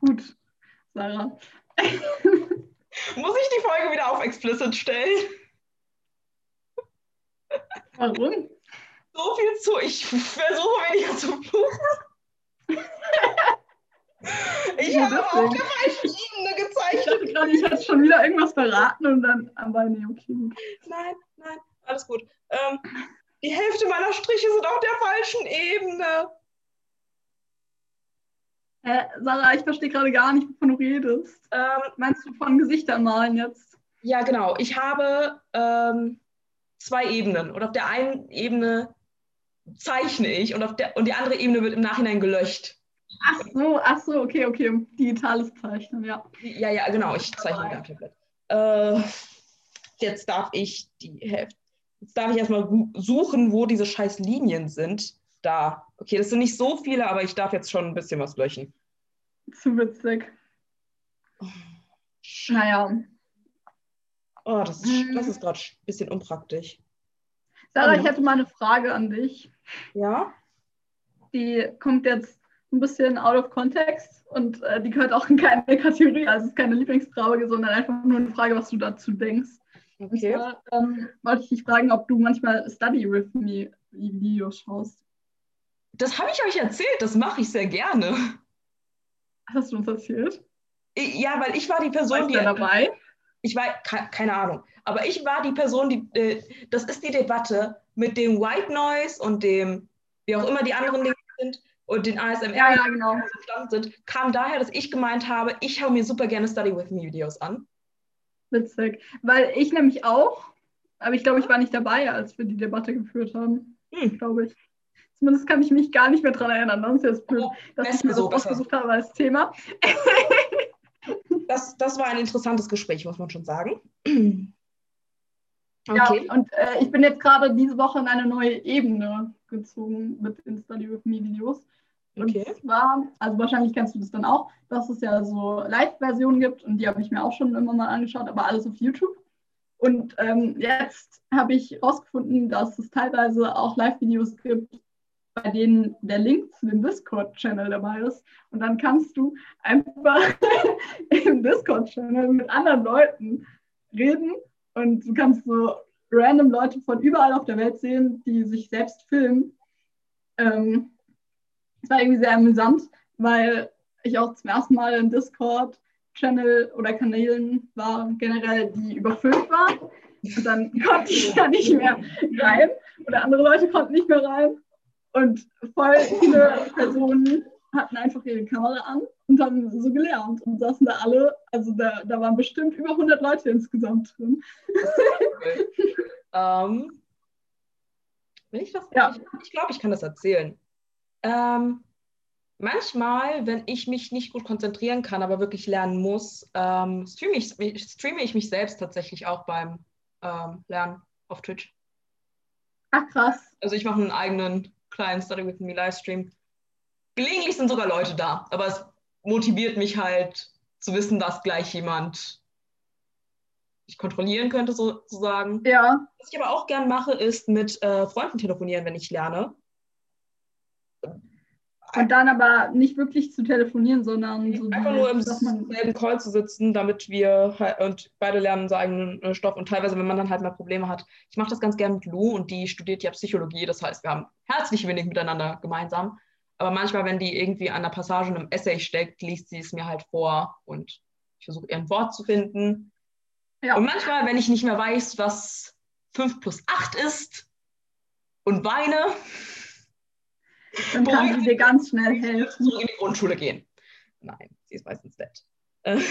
[SPEAKER 2] Gut, Sarah.
[SPEAKER 1] Muss ich die Folge wieder auf explicit stellen?
[SPEAKER 2] Warum?
[SPEAKER 1] So viel zu. Ich versuche weniger zu fluchen. Ich habe auf
[SPEAKER 2] deswegen.
[SPEAKER 1] der falschen Ebene
[SPEAKER 2] Ich
[SPEAKER 1] gezeichnet.
[SPEAKER 2] dachte gerade, ich hätte schon wieder irgendwas verraten und dann, aber nee, okay.
[SPEAKER 1] Nein, nein, alles gut. Ähm, die Hälfte meiner Striche sind auf der falschen Ebene.
[SPEAKER 2] Äh, Sarah, ich verstehe gerade gar nicht, wovon du redest.
[SPEAKER 1] Ähm,
[SPEAKER 2] Meinst du von Gesichtern malen jetzt?
[SPEAKER 1] ja, genau. Ich habe ähm, zwei Ebenen und auf der einen Ebene zeichne ich und, auf der, und die andere Ebene wird im Nachhinein gelöscht.
[SPEAKER 2] Ach so, ach so, okay, okay. Digitales Zeichnen, ja.
[SPEAKER 1] Ja, ja, genau. Ich zeichne mit am Tablet. Äh, jetzt darf ich die Hälfte. Jetzt darf ich erstmal suchen, wo diese scheiß Linien sind. Da. Okay, das sind nicht so viele, aber ich darf jetzt schon ein bisschen was löschen.
[SPEAKER 2] Zu witzig. Naja.
[SPEAKER 1] Oh, das ist, das ist gerade ein bisschen unpraktisch.
[SPEAKER 2] Sarah, ich hätte mal eine Frage an dich.
[SPEAKER 1] Ja?
[SPEAKER 2] Die kommt jetzt ein bisschen out of context und äh, die gehört auch in keine Kategorie. Also es ist keine Lieblingsfrage, sondern einfach nur eine Frage, was du dazu denkst. Und
[SPEAKER 1] Okay.
[SPEAKER 2] zwar ähm, wollte ich dich fragen, ob du manchmal Study with Me Videos schaust.
[SPEAKER 1] Das habe ich euch erzählt, das mache ich sehr gerne.
[SPEAKER 2] Hast du uns erzählt?
[SPEAKER 1] Ja, weil ich war die Person,
[SPEAKER 2] Warst
[SPEAKER 1] die.
[SPEAKER 2] dabei?
[SPEAKER 1] Ich war, ke- keine Ahnung, aber ich war die Person, die. Äh, das ist die Debatte mit dem White Noise und dem, wie auch immer die anderen Dinge sind, und den ASMR,
[SPEAKER 2] Ja, ja, genau.
[SPEAKER 1] entstanden sind, kam daher, dass ich gemeint habe, ich schaue mir super gerne Study with Me Videos an.
[SPEAKER 2] Witzig. Weil ich nämlich auch, aber ich glaube, ich war nicht dabei, als wir die Debatte geführt haben.
[SPEAKER 1] Hm.
[SPEAKER 2] Glaube ich. Zumindest kann ich mich gar nicht mehr daran erinnern. Das ist jetzt blöd,
[SPEAKER 1] Oh,
[SPEAKER 2] dass ich mir das
[SPEAKER 1] so,
[SPEAKER 2] ausgesucht habe als Thema.
[SPEAKER 1] Das, das war ein interessantes Gespräch, muss man schon sagen.
[SPEAKER 2] Ja,
[SPEAKER 1] Okay.
[SPEAKER 2] und äh, ich bin jetzt gerade diese Woche in eine neue Ebene gezogen mit Study with Me Videos. Und
[SPEAKER 1] Okay.
[SPEAKER 2] zwar, also wahrscheinlich kennst du das dann auch, dass es ja so Live-Versionen gibt und die habe ich mir auch schon immer mal angeschaut, aber alles auf YouTube. Und ähm, jetzt habe ich herausgefunden, dass es teilweise auch Live-Videos gibt, bei denen der Link zu dem Discord-Channel dabei ist. Und dann kannst du einfach im Discord-Channel mit anderen Leuten reden und du kannst so random Leute von überall auf der Welt sehen, die sich selbst filmen. Ähm, es war irgendwie sehr amüsant, weil ich auch zum ersten Mal in Discord-Channel oder Kanälen war, generell, die überfüllt waren. Und dann konnte ich da nicht mehr rein oder andere Leute konnten nicht mehr rein. Und voll viele Personen hatten einfach ihre Kamera an und haben so gelernt und saßen da alle, also da, da waren bestimmt über 100 Leute insgesamt drin.
[SPEAKER 1] Ähm, wenn ich das,
[SPEAKER 2] Ja.
[SPEAKER 1] ich, ich glaube, ich kann das erzählen. Ähm, manchmal, wenn ich mich nicht gut konzentrieren kann, aber wirklich lernen muss, ähm, streame, ich, streame ich mich selbst tatsächlich auch beim ähm, Lernen auf Twitch.
[SPEAKER 2] Ach krass.
[SPEAKER 1] Also ich mache einen eigenen kleinen Study with Me Livestream. Gelegentlich sind sogar Leute da, aber es motiviert mich halt zu wissen, dass gleich jemand ich kontrollieren könnte, sozusagen.
[SPEAKER 2] Ja,
[SPEAKER 1] Was ich aber auch gern mache, ist mit äh, Freunden telefonieren, wenn ich lerne.
[SPEAKER 2] und dann aber nicht wirklich zu telefonieren, sondern so
[SPEAKER 1] Einfach nur im selben Call zu sitzen, damit wir halt, und beide lernen unseren eigenen äh, Stoff. Und teilweise, wenn man dann halt mal Probleme hat. Ich mache das ganz gern mit Lou und die studiert ja Psychologie. Das heißt, wir haben herzlich wenig miteinander gemeinsam. Aber manchmal, wenn die irgendwie an einer Passage in einem Essay steckt, liest sie es mir halt vor und ich versuche ihr ein Wort zu finden.
[SPEAKER 2] ja.
[SPEAKER 1] Und manchmal, wenn ich nicht mehr weiß, was 5 plus 8 ist und weine,
[SPEAKER 2] dann kann sie dir ganz schnell helfen.
[SPEAKER 1] zurück in die Grundschule gehen. Nein, sie ist meistens nett.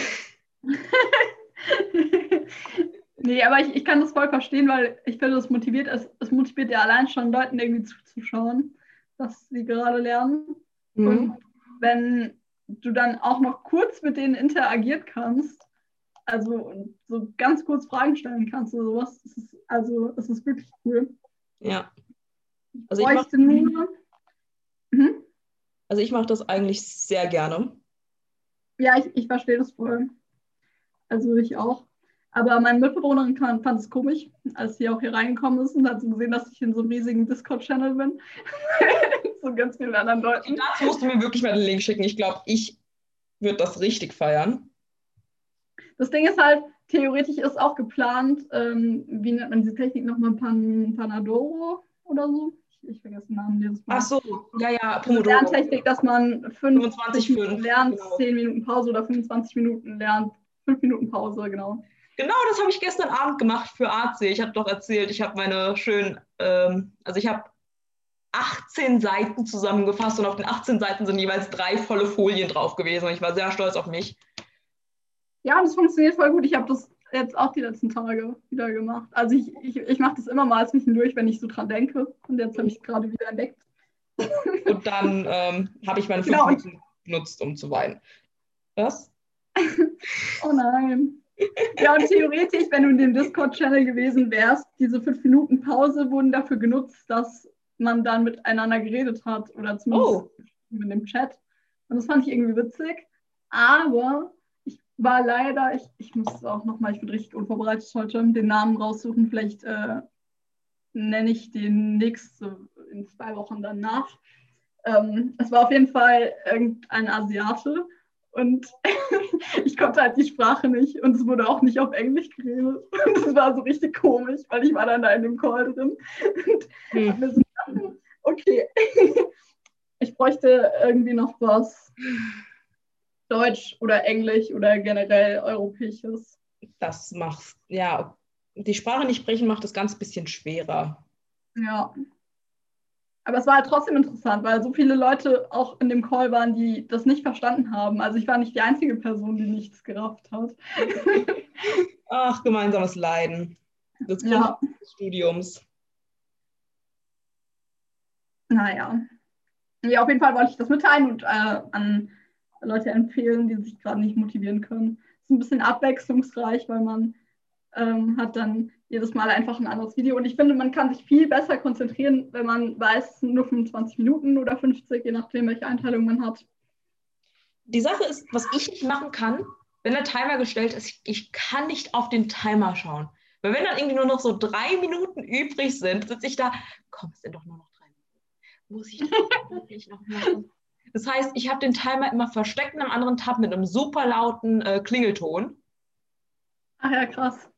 [SPEAKER 2] Nee, aber ich, ich kann das voll verstehen, weil ich finde, es motiviert, es, es motiviert ja allein schon Leuten irgendwie zuzuschauen, was sie gerade lernen.
[SPEAKER 1] mhm.
[SPEAKER 2] Und wenn du dann auch noch kurz mit denen interagieren kannst, also so ganz kurz Fragen stellen kannst oder sowas, das ist, also es ist wirklich cool.
[SPEAKER 1] Ja. Also ich, mach,
[SPEAKER 2] Bräuchte nur. Mhm.
[SPEAKER 1] also ich mache das eigentlich sehr gerne.
[SPEAKER 2] Ja, ich, ich verstehe das voll. Also ich auch. Aber meine Mitbewohnerin kann- fand es komisch, als sie auch hier reingekommen ist und hat so gesehen, dass ich in so einem riesigen Discord-Channel bin. so ganz vielen anderen Leuten.
[SPEAKER 1] Dazu musst du mir wirklich mal den Link schicken. Ich glaube, ich würde das richtig feiern.
[SPEAKER 2] Das Ding ist halt, theoretisch ist auch geplant, ähm, wie nennt man diese Technik nochmal, Pan, Panadoro oder so? Ich, ich vergesse den Namen jedes Mal.
[SPEAKER 1] Ach so, ja, ja, Pomodoro.
[SPEAKER 2] Lerntechnik, dass man
[SPEAKER 1] 25,
[SPEAKER 2] 25 Minuten lernt,
[SPEAKER 1] genau.
[SPEAKER 2] 10 Minuten Pause oder 25 Minuten lernt, 5 Minuten Pause, genau.
[SPEAKER 1] Genau, das habe ich gestern Abend gemacht für AC. Ich habe doch erzählt, ich habe meine schönen, ähm, also ich habe 18 Seiten zusammengefasst und auf den 18 Seiten sind jeweils drei volle Folien drauf gewesen. Und ich war sehr stolz auf mich.
[SPEAKER 2] Ja, das funktioniert voll gut. Ich habe das jetzt auch die letzten Tage wieder gemacht. Also ich, ich, ich mache das immer mal zwischendurch, wenn ich so dran denke. Und jetzt habe ich es gerade wieder entdeckt.
[SPEAKER 1] Und dann ähm, habe ich meine fünf
[SPEAKER 2] Genau,
[SPEAKER 1] Minuten genutzt, um zu weinen. Was?
[SPEAKER 2] Oh nein. Ja, und theoretisch, wenn du in dem Discord-Channel gewesen wärst, diese fünf Minuten Pause wurden dafür genutzt, dass man dann miteinander geredet hat oder zumindest
[SPEAKER 1] Oh,
[SPEAKER 2] in dem Chat. Und das fand ich irgendwie witzig. Aber ich war leider, ich, ich muss auch nochmal, ich bin richtig unvorbereitet heute, den Namen raussuchen. Vielleicht äh, nenne ich den nächste in zwei Wochen danach. Ähm, es war auf jeden Fall irgendein Asiate und ich konnte halt die Sprache nicht und es wurde auch nicht auf Englisch geredet. Und es war so richtig komisch, weil ich war dann da in dem Call drin und
[SPEAKER 1] hm.
[SPEAKER 2] mir so gedacht, okay, ich bräuchte irgendwie noch was Deutsch oder Englisch oder generell Europäisches.
[SPEAKER 1] das macht, ja, die Sprache nicht sprechen macht es ganz bisschen schwerer.
[SPEAKER 2] Ja. Aber es war halt trotzdem interessant, weil so viele Leute auch in dem Call waren, die das nicht verstanden haben. Also ich war nicht die einzige Person, die nichts gerafft hat.
[SPEAKER 1] Ach, gemeinsames Leiden. Das Grund
[SPEAKER 2] Ja.
[SPEAKER 1] des Studiums.
[SPEAKER 2] Naja. Ja, auf jeden Fall wollte ich das mitteilen und äh, an Leute empfehlen, die sich gerade nicht motivieren können. Es ist ein bisschen abwechslungsreich, weil man ähm, hat dann jedes Mal einfach ein anderes Video. Und ich finde, man kann sich viel besser konzentrieren, wenn man weiß, nur 25 Minuten oder 50, je nachdem, welche Einteilung man hat.
[SPEAKER 1] Die Sache ist, was ich nicht machen kann, wenn der Timer gestellt ist, ich kann nicht auf den Timer schauen. Weil wenn dann irgendwie nur noch so drei Minuten übrig sind, sitze ich da, komm, es sind doch nur noch drei Minuten. Muss ich wirklich noch machen? Das heißt, ich habe den Timer immer versteckt in einem anderen Tab mit einem super lauten äh, Klingelton.
[SPEAKER 2] Ach ja, krass.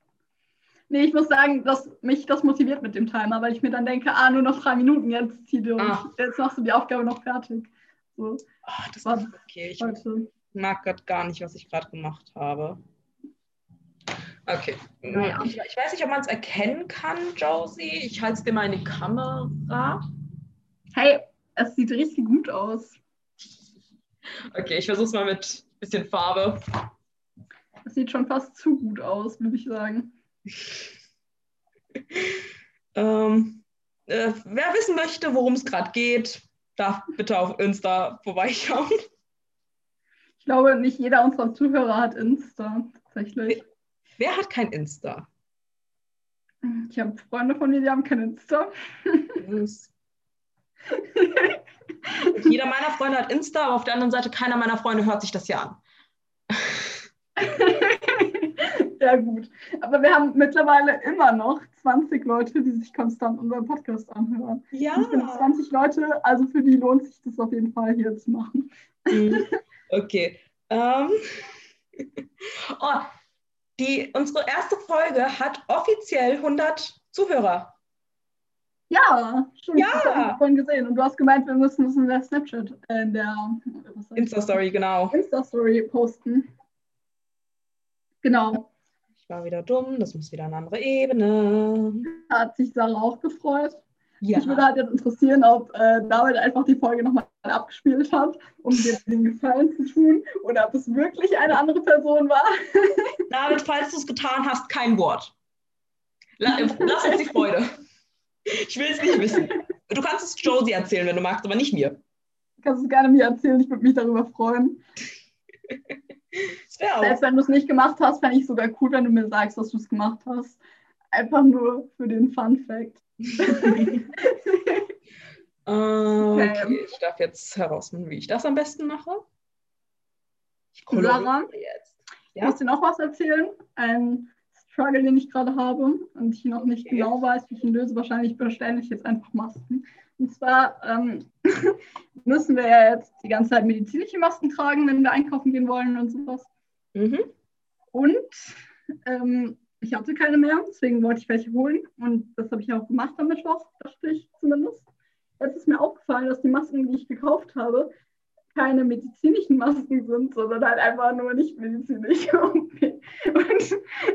[SPEAKER 2] Nee, ich muss sagen, dass mich das motiviert mit dem Timer, weil ich mir dann denke, ah, nur noch drei Minuten, jetzt zieh durch.
[SPEAKER 1] Ah.
[SPEAKER 2] Jetzt machst du die Aufgabe noch fertig. So,
[SPEAKER 1] Oh, das ist okay. Ich
[SPEAKER 2] heute.
[SPEAKER 1] mag gerade gar nicht, was ich gerade gemacht habe. Okay.
[SPEAKER 2] Naja.
[SPEAKER 1] Ich, ich weiß nicht, ob man es erkennen kann, Josie. Ich halte es dir mal in die Kamera.
[SPEAKER 2] Hey, es sieht richtig gut aus.
[SPEAKER 1] Okay, ich versuche es mal mit ein bisschen Farbe.
[SPEAKER 2] Es sieht schon fast zu gut aus, würde ich sagen.
[SPEAKER 1] Ähm, äh, wer wissen möchte, worum es gerade geht, darf bitte auf Insta vorbeischauen.
[SPEAKER 2] Ich glaube, nicht jeder unserer Zuhörer hat Insta, tatsächlich.
[SPEAKER 1] Wer hat kein Insta?
[SPEAKER 2] Ich habe Freunde von mir, die haben kein Insta.
[SPEAKER 1] Jeder meiner Freunde hat Insta, aber auf der anderen Seite keiner meiner Freunde hört sich das ja an.
[SPEAKER 2] ja, gut. Aber wir haben mittlerweile immer noch 20 Leute, die sich konstant unseren Podcast anhören.
[SPEAKER 1] Ja.
[SPEAKER 2] Und Ich finde 20 Leute, also für die lohnt sich das auf jeden Fall hier zu machen.
[SPEAKER 1] Mhm. Okay. Ähm. Oh, die, unsere erste Folge hat offiziell 100 Zuhörer.
[SPEAKER 2] Ja, stimmt.
[SPEAKER 1] Ja.
[SPEAKER 2] Das habe ich vorhin gesehen. Und du hast gemeint, wir müssen es in der Snapchat, äh, in der?
[SPEAKER 1] Insta-Story, genau.
[SPEAKER 2] Insta-Story posten. Genau.
[SPEAKER 1] Ich war wieder dumm, das muss wieder eine andere Ebene.
[SPEAKER 2] Hat sich Sarah auch gefreut. Ja. Mich würde halt jetzt interessieren, ob äh, David einfach die Folge nochmal abgespielt hat, um dir den Gefallen zu tun, oder ob es wirklich eine andere Person war.
[SPEAKER 1] David, falls du es getan hast, kein Wort. Lass uns die Freude. Ich will es nicht wissen. Du kannst es Josie erzählen, wenn du magst, aber nicht mir.
[SPEAKER 2] Du kannst es gerne mir erzählen, ich würde mich darüber freuen. Selbst wenn du es nicht gemacht hast, fände ich es sogar cool, wenn du mir sagst, dass du es gemacht hast. Einfach nur für den Fun Fact.
[SPEAKER 1] okay, okay, ich darf jetzt herausfinden, wie ich das am besten mache.
[SPEAKER 2] Ich Sarah, jetzt. Ja? Ich muss dir noch was erzählen. Ein Struggle, den ich gerade habe und ich noch nicht okay. genau weiß, wie ich ihn löse. Wahrscheinlich bestelle ich jetzt einfach Masken. Und zwar ähm, müssen wir ja jetzt die ganze Zeit medizinische Masken tragen, wenn wir einkaufen gehen wollen und sowas. Mhm. Und ähm, ich hatte keine mehr, deswegen wollte ich welche holen. Und das habe ich auch gemacht am Mittwoch, dachte ich zumindest. Jetzt ist mir aufgefallen, dass die Masken, die ich gekauft habe, keine medizinischen Masken sind, sondern halt einfach nur nicht medizinisch. und,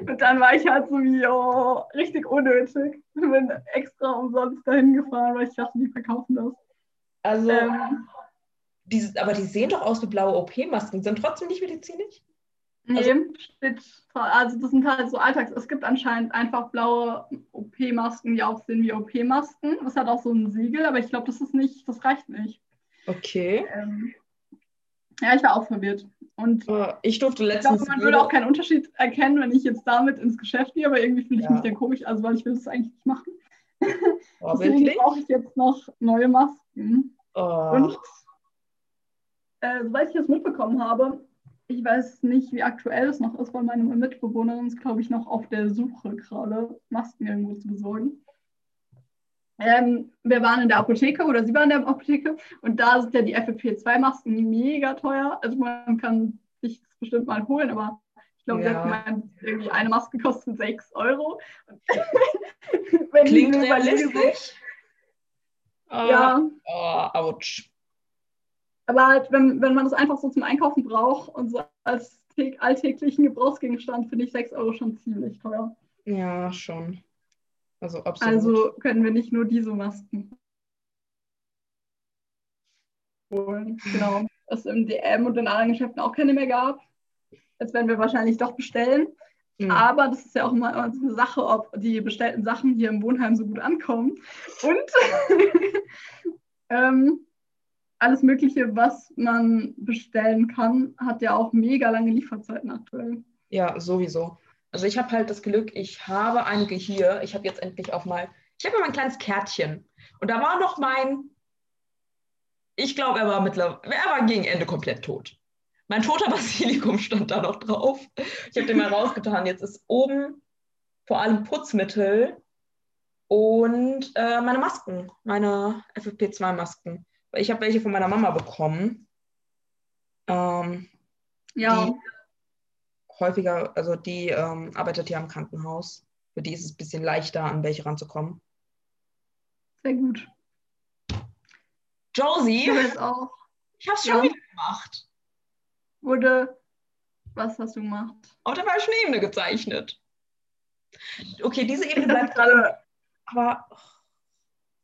[SPEAKER 2] und, dann war ich halt so wie, oh, richtig unnötig. Ich bin extra umsonst dahin gefahren, weil ich dachte, die verkaufen das.
[SPEAKER 1] Also, ähm, die, aber die sehen doch aus wie blaue OP-Masken, sind trotzdem nicht medizinisch?
[SPEAKER 2] Nee, also, steht, also das sind halt so Alltags. Es gibt anscheinend einfach blaue OP-Masken, die aussehen wie OP-Masken. Das hat auch so ein Siegel, aber ich glaube, das ist nicht, das reicht nicht.
[SPEAKER 1] Okay. Ähm,
[SPEAKER 2] ja, ich war auch verwirrt. Und
[SPEAKER 1] uh, ich durfte letztens.
[SPEAKER 2] Ich glaube, man würde auch keinen Unterschied erkennen, wenn ich jetzt damit ins Geschäft gehe, aber irgendwie fühle ich ja. mich dann komisch, also weil ich will das eigentlich nicht machen. Oh, Deswegen brauche ich jetzt noch neue Masken. Oh. Und äh, soweit ich das mitbekommen habe, ich weiß nicht, wie aktuell es noch ist, weil meine Mitbewohnerin ist, glaube ich, noch auf der Suche gerade, Masken irgendwo zu besorgen. Ähm, wir waren in der Apotheke oder sie waren in der Apotheke und da sind ja die FFP2-Masken mega teuer. Also man kann sich das bestimmt mal holen, aber ich glaube, ja. irgendwie eine Maske kostet 6 Euro.
[SPEAKER 1] Wenn Klingt realistisch.
[SPEAKER 2] So, uh, ja.
[SPEAKER 1] Oh, ouch.
[SPEAKER 2] Aber halt, wenn, wenn man das einfach so zum Einkaufen braucht und so als alltäglichen Gebrauchsgegenstand, finde ich 6 Euro schon ziemlich teuer.
[SPEAKER 1] Ja, schon. Also, absolut.
[SPEAKER 2] also können wir nicht nur diese Masken holen. Genau. Was im DM und in anderen Geschäften auch keine mehr gab. Jetzt werden wir wahrscheinlich doch bestellen. Mhm. Aber das ist ja auch immer eine Sache, ob die bestellten Sachen hier im Wohnheim so gut ankommen. Und ähm, alles Mögliche, was man bestellen kann, hat ja auch mega lange Lieferzeiten aktuell.
[SPEAKER 1] Ja, sowieso. Also ich habe halt das Glück, ich habe einige hier. Ich habe jetzt endlich auch mal, ich habe mal ein kleines Kärtchen. Und da war noch mein, ich glaube, er war mittlerweile, er war gegen Ende komplett tot. Mein toter Basilikum stand da noch drauf. Ich habe den mal rausgetan. Jetzt ist oben vor allem Putzmittel und äh, meine Masken, meine FFP2-Masken. Ich habe welche von meiner Mama bekommen. Ähm,
[SPEAKER 2] ja. Die
[SPEAKER 1] häufiger, also die ähm, arbeitet hier am Krankenhaus. Für die ist es ein bisschen leichter, an welche ranzukommen.
[SPEAKER 2] Sehr gut.
[SPEAKER 1] Josie,
[SPEAKER 2] du auch.
[SPEAKER 1] ich habe es schon ja. wieder gemacht.
[SPEAKER 2] Wurde, was hast du gemacht?
[SPEAKER 1] Auf der falschen Ebene gezeichnet. Okay, diese Ebene bleibt gerade, aber oh,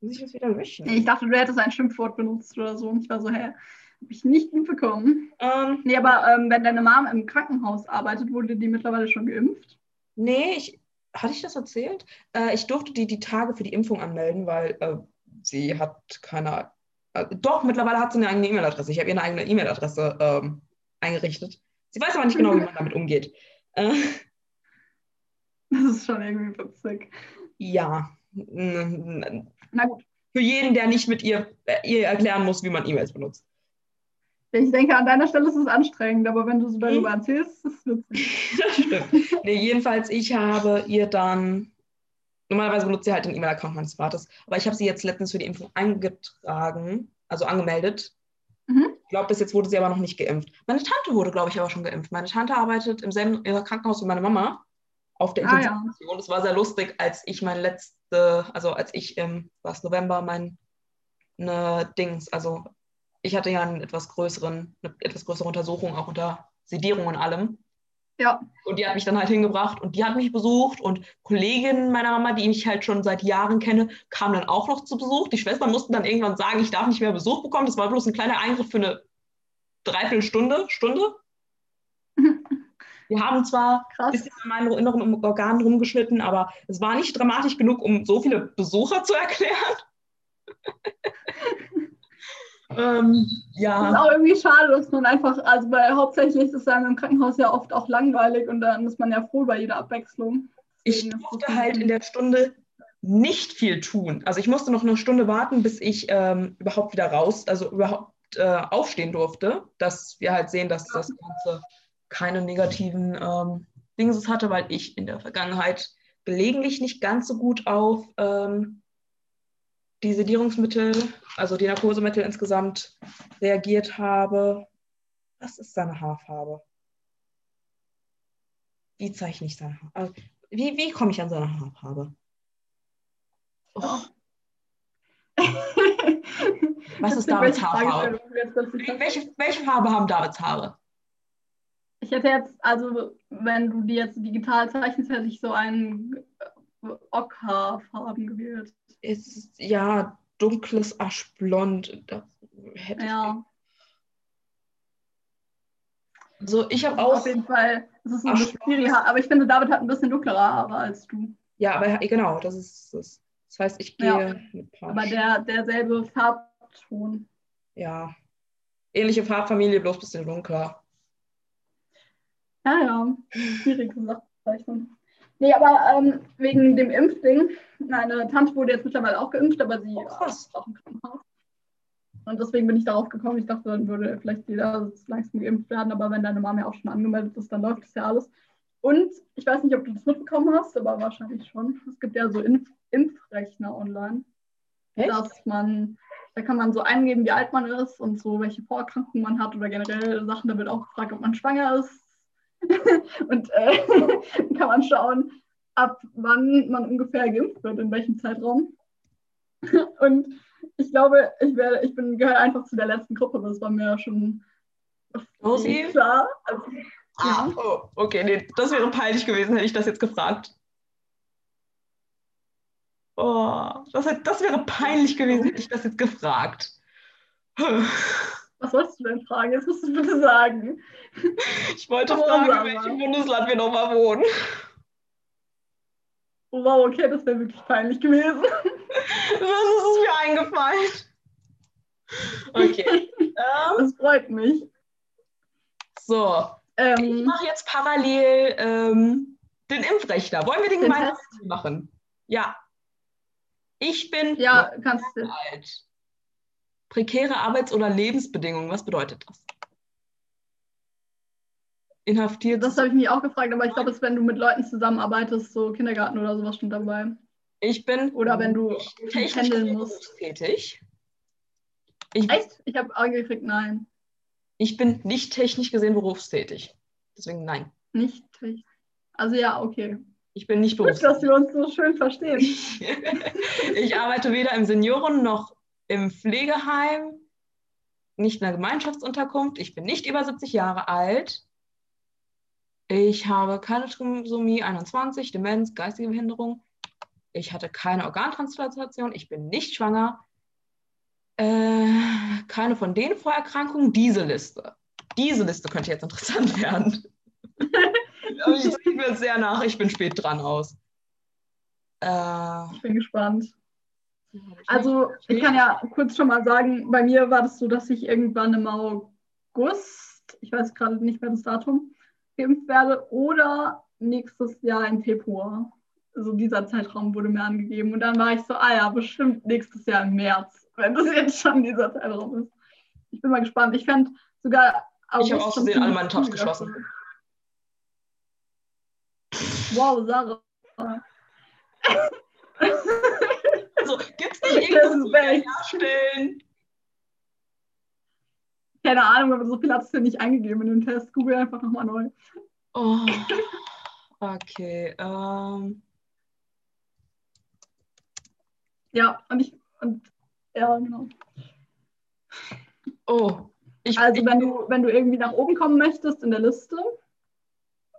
[SPEAKER 1] muss ich das wieder löschen?
[SPEAKER 2] Ich dachte, du hättest ein Schimpfwort benutzt oder so. Und ich war so, hä? Habe ich nicht mitbekommen. Ähm, nee, aber ähm, wenn deine Mom im Krankenhaus arbeitet, wurde die mittlerweile schon geimpft?
[SPEAKER 1] Nee, ich, hatte ich das erzählt? Äh, ich durfte die die Tage für die Impfung anmelden, weil äh, sie hat keine. Äh, doch, mittlerweile hat sie eine eigene E-Mail-Adresse. Ich habe ihr eine eigene E-Mail-Adresse ähm, eingerichtet. Sie weiß aber nicht genau, wie man damit umgeht. Äh,
[SPEAKER 2] das ist schon irgendwie witzig.
[SPEAKER 1] Ja. Na gut. Für jeden, der nicht mit ihr, äh, ihr erklären muss, wie man E-Mails benutzt.
[SPEAKER 2] Ich denke, an deiner Stelle ist es anstrengend, aber wenn du so darüber hm? erzählst, ist es witzig.
[SPEAKER 1] das stimmt. Nee, jedenfalls, ich habe ihr dann, normalerweise benutzt sie halt den E-Mail-Account meines Vaters, aber ich habe sie jetzt letztens für die Impfung eingetragen, also angemeldet. Mhm. Ich glaube, bis jetzt wurde sie aber noch nicht geimpft. Meine Tante wurde, glaube ich, aber schon geimpft. Meine Tante arbeitet im selben Krankenhaus wie meine Mama auf der Intensivstation. Ah, ja. Es war sehr lustig, als ich mein letzte, also als ich im, was November mein ne Dings, also ich hatte ja einen etwas größeren, eine etwas größere Untersuchung, auch unter Sedierung und allem.
[SPEAKER 2] Ja.
[SPEAKER 1] Und die hat mich dann halt hingebracht und die hat mich besucht und Kolleginnen meiner Mama, die ich halt schon seit Jahren kenne, kamen dann auch noch zu Besuch. Die Schwestern mussten dann irgendwann sagen, ich darf nicht mehr Besuch bekommen. Das war bloß ein kleiner Eingriff für eine Dreiviertelstunde, Stunde. Wir haben zwar
[SPEAKER 2] Krass.
[SPEAKER 1] ein bisschen an meinen inneren Organen rumgeschnitten, aber es war nicht dramatisch genug, um so viele Besucher zu erklären. ähm,
[SPEAKER 2] Das ist
[SPEAKER 1] ja,
[SPEAKER 2] auch irgendwie schade, dass man einfach, also bei hauptsächlich ist es im Krankenhaus ja oft auch langweilig und dann ist man ja froh bei jeder Abwechslung.
[SPEAKER 1] ich
[SPEAKER 2] Deswegen
[SPEAKER 1] durfte halt in der Stunde nicht viel tun. Also ich musste noch eine Stunde warten, bis ich ähm, überhaupt wieder raus, also überhaupt äh, aufstehen durfte, dass wir halt sehen, dass das Ganze keine negativen ähm, Dings hatte, weil ich in der Vergangenheit gelegentlich nicht ganz so gut auf ähm, die Sedierungsmittel, also die Narkosemittel insgesamt reagiert habe. Was ist seine Haarfarbe? Wie zeichne ich seine Haarfarbe? Wie, wie komme ich an seine Haarfarbe? Oh, was ist Davids Haarfarbe? welche, welche Farbe haben Davids Haare?
[SPEAKER 2] Ich hätte jetzt, also wenn du die jetzt digital zeichnest, hätte ich so einen Ockhaarfarben gewählt.
[SPEAKER 1] Es ist ja dunkles Aschblond. Das hätte
[SPEAKER 2] Ja,
[SPEAKER 1] ich. So, ich habe auch.
[SPEAKER 2] auf jeden Fall. Es ist ein Spiri-Haar, aber ich finde, David hat ein bisschen dunklere Haare als du.
[SPEAKER 1] Ja, aber genau, das ist das. Das heißt, ich gehe
[SPEAKER 2] Ja.
[SPEAKER 1] mit Paar.
[SPEAKER 2] Aber der, derselbe Farbton.
[SPEAKER 1] Ja. Ähnliche Farbfamilie, bloß ein bisschen dunkler.
[SPEAKER 2] Ja, ja, schwierige zeichnen. Nee, aber ähm, wegen dem Impfding, meine Tante wurde jetzt mittlerweile auch geimpft, aber sie
[SPEAKER 1] Oh, krass.
[SPEAKER 2] ist auch im Krankenhaus. Und deswegen bin ich darauf gekommen. Ich dachte, dann würde vielleicht jeder langsam geimpft werden, aber wenn deine Mama ja auch schon angemeldet ist, dann läuft das ja alles. Und ich weiß nicht, ob du das mitbekommen hast, aber wahrscheinlich schon. Es gibt ja so Impf Impfrechner online.
[SPEAKER 1] Echt?
[SPEAKER 2] dass man, da kann man so eingeben, wie alt man ist und so, welche Vorerkrankungen man hat oder generell Sachen. Da wird auch gefragt, ob man schwanger ist. und äh, dann kann man schauen, ab wann man ungefähr geimpft wird, in welchem Zeitraum. und ich glaube, ich werde, ich bin gehöre einfach zu der letzten Gruppe, das war mir schon
[SPEAKER 1] Rosi?
[SPEAKER 2] klar. Also,
[SPEAKER 1] Ah, oh, okay, nee, das wäre peinlich gewesen, hätte ich das jetzt gefragt. Oh, das, das wäre peinlich gewesen, hätte ich das jetzt gefragt.
[SPEAKER 2] Was wolltest du denn fragen? Jetzt musst du bitte sagen.
[SPEAKER 1] Ich wollte
[SPEAKER 2] Oh,
[SPEAKER 1] fragen, in
[SPEAKER 2] Mama.
[SPEAKER 1] welchem Bundesland wir nochmal wohnen.
[SPEAKER 2] Oh, wow, okay, das wäre wirklich peinlich gewesen.
[SPEAKER 1] Was ist es mir eingefallen? Okay. Ähm,
[SPEAKER 2] Das freut mich.
[SPEAKER 1] so, ich
[SPEAKER 2] Ähm,
[SPEAKER 1] mache jetzt parallel ähm, den Impfrechner. Wollen wir den
[SPEAKER 2] Den
[SPEAKER 1] gemeinsam machen? Ja. Ich bin
[SPEAKER 2] ja, kannst du.
[SPEAKER 1] alt. Prekäre Arbeits- oder Lebensbedingungen, was bedeutet das? Inhaftiert.
[SPEAKER 2] Das habe ich mich auch gefragt, aber ich glaube, es ist, wenn du mit Leuten zusammenarbeitest, so Kindergarten oder sowas schon dabei.
[SPEAKER 1] ich bin
[SPEAKER 2] Oder wenn du
[SPEAKER 1] technisch gesehen
[SPEAKER 2] musst.
[SPEAKER 1] tätig. Ich,
[SPEAKER 2] Echt? Ich habe angekriegt, nein.
[SPEAKER 1] ich bin nicht technisch gesehen berufstätig. Deswegen nein.
[SPEAKER 2] Nicht. Also ja, okay.
[SPEAKER 1] Ich bin nicht
[SPEAKER 2] Gut, dass
[SPEAKER 1] berufstätig.
[SPEAKER 2] wir uns so schön verstehen.
[SPEAKER 1] ich arbeite weder im Senioren- noch im Pflegeheim, nicht in der Gemeinschaftsunterkunft. Ich bin nicht über 70 Jahre alt. Ich habe keine Trisomie 21, Demenz, geistige Behinderung. Ich hatte keine Organtransplantation. Ich bin nicht schwanger. Äh, keine von den Vorerkrankungen. Diese Liste. Diese Liste könnte jetzt interessant werden. Ich sehe mir sehr nach. Ich bin spät dran aus. Äh,
[SPEAKER 2] Ich bin gespannt. Also, ich kann ja kurz schon mal sagen, bei mir war das so, dass ich irgendwann im August, ich weiß gerade nicht mehr das Datum, geimpft werde oder nächstes Jahr im Februar. Also dieser Zeitraum wurde mir angegeben. Und dann war ich so, ah ja, bestimmt nächstes Jahr im März, wenn das jetzt schon dieser Zeitraum ist. Ich bin mal gespannt. Ich fände sogar
[SPEAKER 1] Ich habe
[SPEAKER 2] August
[SPEAKER 1] aus
[SPEAKER 2] schon
[SPEAKER 1] Versehen alle meine Tabs
[SPEAKER 2] cool
[SPEAKER 1] geschlossen.
[SPEAKER 2] Wow, Sarah.
[SPEAKER 1] Also, gibt es nicht irgendwas herstellen?
[SPEAKER 2] Keine Ahnung, aber so viel hat es ja nicht eingegeben in den Test. Google einfach nochmal neu.
[SPEAKER 1] Oh, okay. Ähm,
[SPEAKER 2] Ja, und ich, und ja, genau.
[SPEAKER 1] oh, ich,
[SPEAKER 2] Also wenn du, wenn du irgendwie nach oben kommen möchtest in der Liste,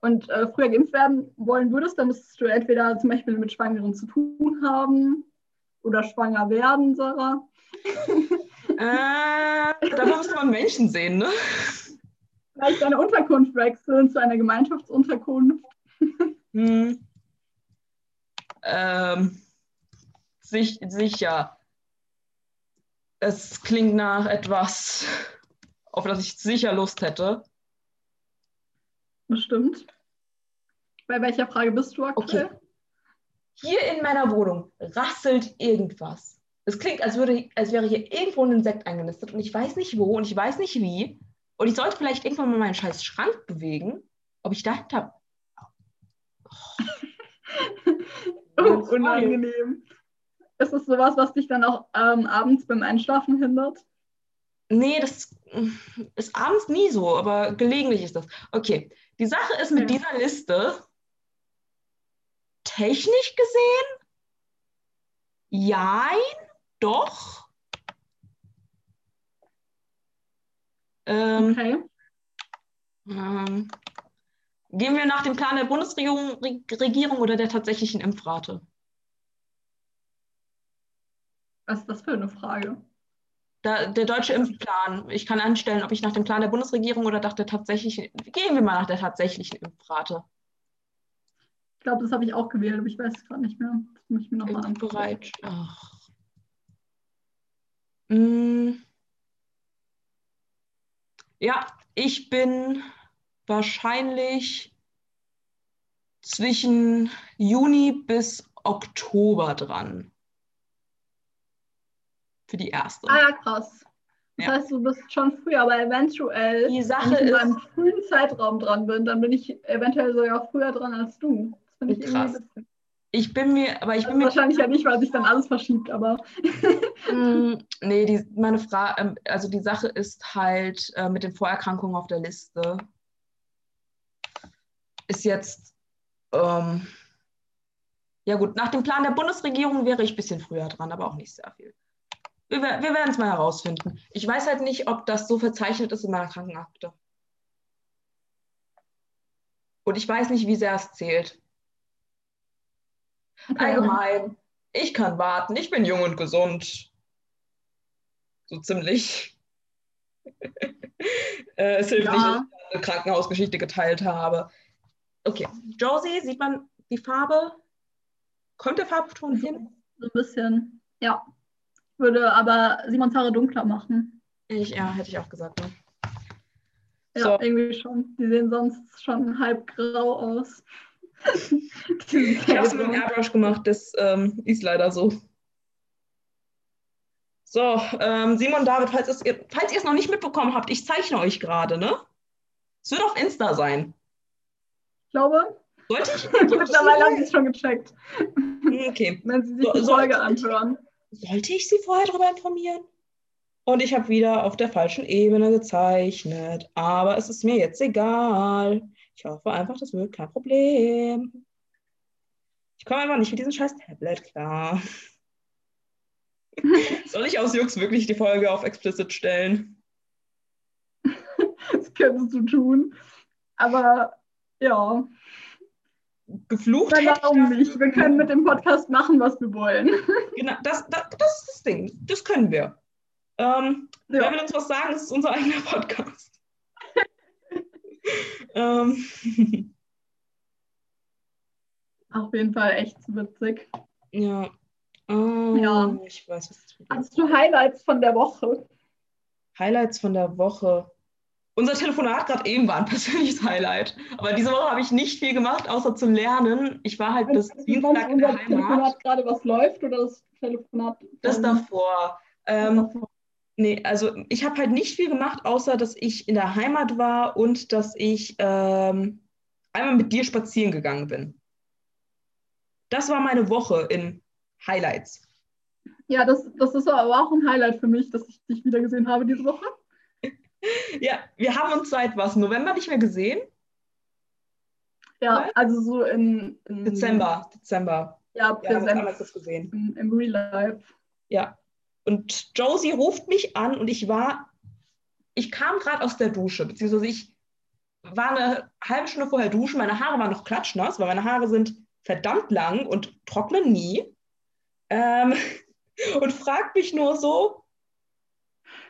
[SPEAKER 2] und äh, früher geimpft werden wollen würdest, dann müsstest du entweder zum Beispiel mit Schwangeren zu tun haben oder schwanger werden, Sarah.
[SPEAKER 1] Äh, dafür müsste man Menschen sehen, ne?
[SPEAKER 2] Vielleicht deine Unterkunft wechseln zu einer Gemeinschaftsunterkunft.
[SPEAKER 1] Hm. Ähm, sich, sicher. Es klingt nach etwas, auf das ich sicher Lust hätte.
[SPEAKER 2] Bestimmt. Bei welcher Frage bist du aktuell?
[SPEAKER 1] Okay. Hier in meiner Wohnung rasselt irgendwas. Es klingt, als, würde, als wäre hier irgendwo ein Insekt eingenistet und ich weiß nicht wo und ich weiß nicht wie. Und ich sollte vielleicht irgendwann mal meinen scheiß Schrank bewegen, ob ich dahinter.
[SPEAKER 2] Oh, unangenehm. Ist es sowas, was dich dann auch ähm, abends beim Einschlafen hindert?
[SPEAKER 1] Nee, das ist abends nie so, aber gelegentlich ist das. Okay, die Sache ist mit
[SPEAKER 2] Ja.
[SPEAKER 1] dieser Liste, technisch gesehen, jein, doch. Ähm,
[SPEAKER 2] Okay.
[SPEAKER 1] ähm, gehen wir nach dem Plan der Bundesregierung Re- Regierung oder der tatsächlichen Impfrate?
[SPEAKER 2] Was ist das für eine Frage?
[SPEAKER 1] Da, der deutsche Impfplan. Ich kann anstellen, ob ich nach dem Plan der Bundesregierung oder nach der tatsächlichen. Gehen wir mal nach der tatsächlichen Impfrate.
[SPEAKER 2] Ich glaube, das habe ich auch gewählt, aber ich weiß es gerade nicht mehr. Das muss ich mir nochmal angucken.
[SPEAKER 1] Bereit. Ach. Mm. Ja, ich bin wahrscheinlich zwischen Juni bis Oktober dran. Für die erste.
[SPEAKER 2] Ah ja, krass. Das
[SPEAKER 1] Ja.
[SPEAKER 2] heißt, du bist schon früher, aber eventuell,
[SPEAKER 1] Die Sache
[SPEAKER 2] wenn ich in
[SPEAKER 1] ist-
[SPEAKER 2] einem frühen Zeitraum dran bin, dann bin ich eventuell sogar früher dran als du. Finde ich
[SPEAKER 1] Krass. Ich bin mir, aber ich bin
[SPEAKER 2] Also
[SPEAKER 1] mir
[SPEAKER 2] wahrscheinlich ja nicht, weil sich dann alles verschiebt, aber
[SPEAKER 1] Mm, Nee, die, meine Frage, ähm, also die Sache ist halt äh, mit den Vorerkrankungen auf der Liste. Ist jetzt, ähm, ja gut, nach dem Plan der Bundesregierung wäre ich ein bisschen früher dran, aber auch nicht sehr viel. Wir, wir werden es mal herausfinden. Ich weiß halt nicht, ob das so verzeichnet ist in meiner Krankenakte. Und ich weiß nicht, wie sehr es zählt. Allgemein, ich kann warten, ich bin jung und gesund. So ziemlich. äh, es hilft
[SPEAKER 2] Ja.
[SPEAKER 1] nicht, dass ich eine Krankenhausgeschichte geteilt habe. Okay, Josie, sieht man die Farbe? Kommt der Farbton hin?
[SPEAKER 2] so ein bisschen, ja. Würde aber Simons Haare dunkler machen.
[SPEAKER 1] Ich, ja, hätte ich auch gesagt. Ne?
[SPEAKER 2] Ja,
[SPEAKER 1] So.
[SPEAKER 2] irgendwie schon. Die sehen sonst schon halb grau aus.
[SPEAKER 1] Ich habe es mit dem Airbrush gemacht, das ähm, ist leider so. So, ähm, Simon, David, falls, ihr- falls ihr es noch nicht mitbekommen habt, ich zeichne euch gerade, ne? Es wird auf Insta sein.
[SPEAKER 2] Ich glaube,
[SPEAKER 1] Sollte ich?
[SPEAKER 2] mittlerweile haben sie es schon gecheckt,
[SPEAKER 1] Okay.
[SPEAKER 2] wenn sie sich
[SPEAKER 1] So-
[SPEAKER 2] die Folge anhören.
[SPEAKER 1] Sollte ich sie vorher darüber informieren? Und ich habe wieder auf der falschen Ebene gezeichnet. Aber es ist mir jetzt egal. Ich hoffe einfach, das wird kein Problem. Ich komme einfach nicht mit diesem scheiß Tablet klar. Soll ich aus Jux wirklich die Folge auf explicit stellen?
[SPEAKER 2] Das könntest du tun. Aber ja,
[SPEAKER 1] Geflucht?
[SPEAKER 2] dann warum nicht? Wir können mit dem Podcast machen, was wir wollen.
[SPEAKER 1] Genau, das, das, das ist das Ding. Das können wir. Ähm, Wer
[SPEAKER 2] Ja.
[SPEAKER 1] will uns was sagen? Das ist unser eigener Podcast. Ähm,
[SPEAKER 2] Auf jeden Fall echt witzig.
[SPEAKER 1] ja. Ähm,
[SPEAKER 2] Ja.
[SPEAKER 1] Ich weiß, was
[SPEAKER 2] Hast du Highlights von der Woche?
[SPEAKER 1] Highlights von der Woche. Unser Telefonat gerade eben war ein persönliches Highlight. Aber diese Woche habe ich nicht viel gemacht, außer zu lernen. Ich war halt bis Dienstag in der Heimat.
[SPEAKER 2] Telefonat gerade was läuft oder das Telefonat?
[SPEAKER 1] Das davor. Ähm, Nee, also ich habe halt nicht viel gemacht, außer dass ich in der Heimat war und dass ich ähm, einmal mit dir spazieren gegangen bin. Das war meine Woche in Highlights.
[SPEAKER 2] Ja, das, das ist aber auch ein Highlight für mich, dass ich dich wieder gesehen habe diese Woche.
[SPEAKER 1] Ja, wir haben uns seit was? November nicht mehr gesehen?
[SPEAKER 2] Ja,
[SPEAKER 1] Was?
[SPEAKER 2] also so in, in
[SPEAKER 1] Dezember, Dezember.
[SPEAKER 2] Ja,
[SPEAKER 1] Wir haben uns einmal
[SPEAKER 2] Präsenz
[SPEAKER 1] kurz gesehen.
[SPEAKER 2] im, im Real Life.
[SPEAKER 1] Ja. Und Josie ruft mich an und ich war, ich kam gerade aus der Dusche, beziehungsweise ich war eine halbe Stunde vorher duschen, meine Haare waren noch klatschnass, weil meine Haare sind verdammt lang und trocknen nie. Ähm, und fragt mich nur so,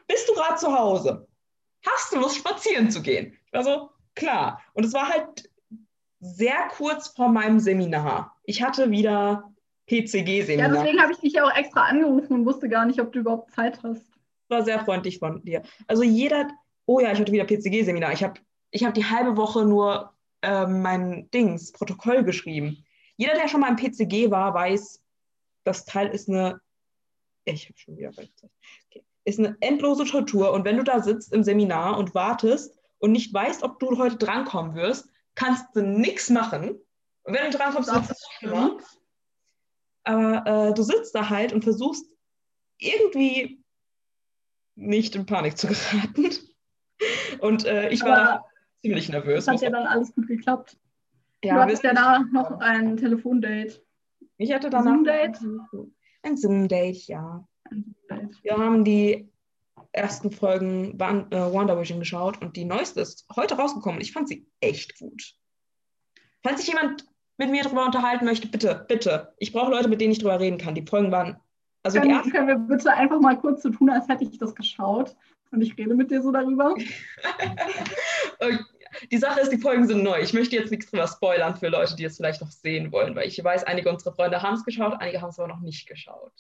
[SPEAKER 1] bist du gerade zu Hause? Hast du Lust, spazieren zu gehen? Ich war so, klar. Und es war halt sehr kurz vor meinem Seminar. Ich hatte wieder PCG-Seminar.
[SPEAKER 2] Ja, deswegen habe ich dich ja auch extra angerufen und wusste gar nicht, ob du überhaupt Zeit hast.
[SPEAKER 1] War sehr freundlich von dir. Also jeder, oh ja, ich hatte wieder PCG-Seminar. Ich habe ich hab die halbe Woche nur ähm, mein Dings, Protokoll geschrieben. Jeder, der schon mal im PCG war, weiß, das Teil ist eine, ich habe schon wieder okay. ist eine endlose Tortur. Und wenn du da sitzt im Seminar und wartest und nicht weißt, ob du heute drankommen wirst, kannst du nichts machen. Und wenn du drankommst, das ist schlimmer. Aber äh, du sitzt da halt und versuchst irgendwie nicht in Panik zu geraten. Und äh, ich war da ziemlich nervös.
[SPEAKER 2] Das hat ja dann alles gut geklappt. Ja, du hattest ja da noch ein Telefondate.
[SPEAKER 1] Ich hatte danach Zoom-Date? Ein Zoom-Date, ja. Zoom Wir haben die ersten Folgen Van, äh, Wonder Vision geschaut und die neueste ist heute rausgekommen. Ich fand sie echt gut. Falls sich jemand mit mir darüber unterhalten möchte, bitte, bitte. Ich brauche Leute, mit denen ich darüber reden kann. Die Folgen waren.
[SPEAKER 2] Also können, die können wir bitte einfach mal kurz so tun, als hätte ich das geschaut und ich rede mit dir so darüber?
[SPEAKER 1] die Sache ist, die Folgen sind neu. Ich möchte jetzt nichts drüber spoilern für Leute, die es vielleicht noch sehen wollen, weil ich weiß, einige unserer Freunde haben es geschaut, einige haben es aber noch nicht geschaut.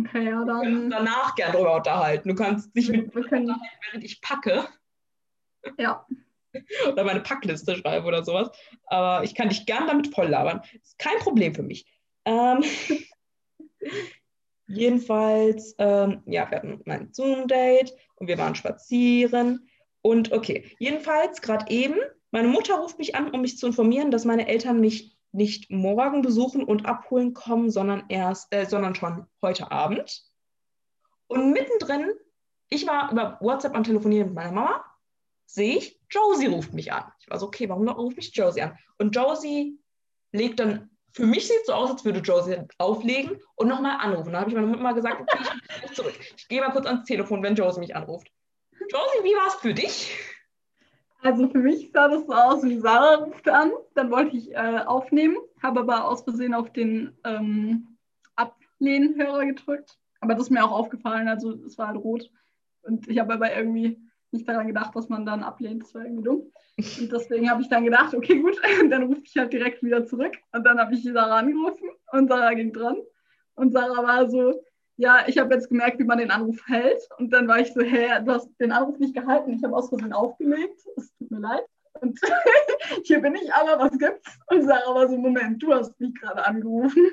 [SPEAKER 2] Okay, ja, dann. Wir
[SPEAKER 1] können danach gerne darüber unterhalten. Du kannst dich mit mir können... während ich packe.
[SPEAKER 2] Ja.
[SPEAKER 1] oder meine Packliste schreibe oder sowas. Aber ich kann dich gern damit voll labern. Ist kein Problem für mich. Ähm, jedenfalls, ähm, ja, wir hatten mein Zoom-Date und wir waren spazieren. Und okay, jedenfalls gerade eben, meine Mutter ruft mich an, um mich zu informieren, dass meine Eltern mich nicht morgen besuchen und abholen kommen, sondern erst, äh, sondern schon heute Abend. Und mittendrin, ich war über WhatsApp am Telefonieren mit meiner Mama sehe ich, Josie ruft mich an. Ich war so, okay, warum ruft mich Josie an? Und Josie legt dann, für mich sieht es so aus, als würde Josie auflegen und nochmal anrufen. Da habe ich meiner Mutter mal gesagt, okay, ich bin zurück. Ich gehe mal kurz ans Telefon, wenn Josie mich anruft. Josie, wie war es für dich?
[SPEAKER 2] Also für mich sah das so aus, wie Sarah ruft an. Dann wollte ich äh, aufnehmen, habe aber aus Versehen auf den ähm, Ablehnhörer gedrückt. Aber das ist mir auch aufgefallen, also es war halt rot. Und ich habe aber irgendwie nicht daran gedacht, dass man dann ablehnt. Das war irgendwie dumm. Und deswegen habe ich dann gedacht, okay, gut, dann rufe ich halt direkt wieder zurück. Und dann habe ich Sarah angerufen und Sarah ging dran. Und Sarah war so, ja, ich habe jetzt gemerkt, wie man den Anruf hält. Und dann war ich so, hä, du hast den Anruf nicht gehalten. Ich habe aus Versehen aufgelegt. Es tut mir leid. Und hier bin ich aber, was gibt's? Und Sarah war so, Moment, du hast mich gerade angerufen.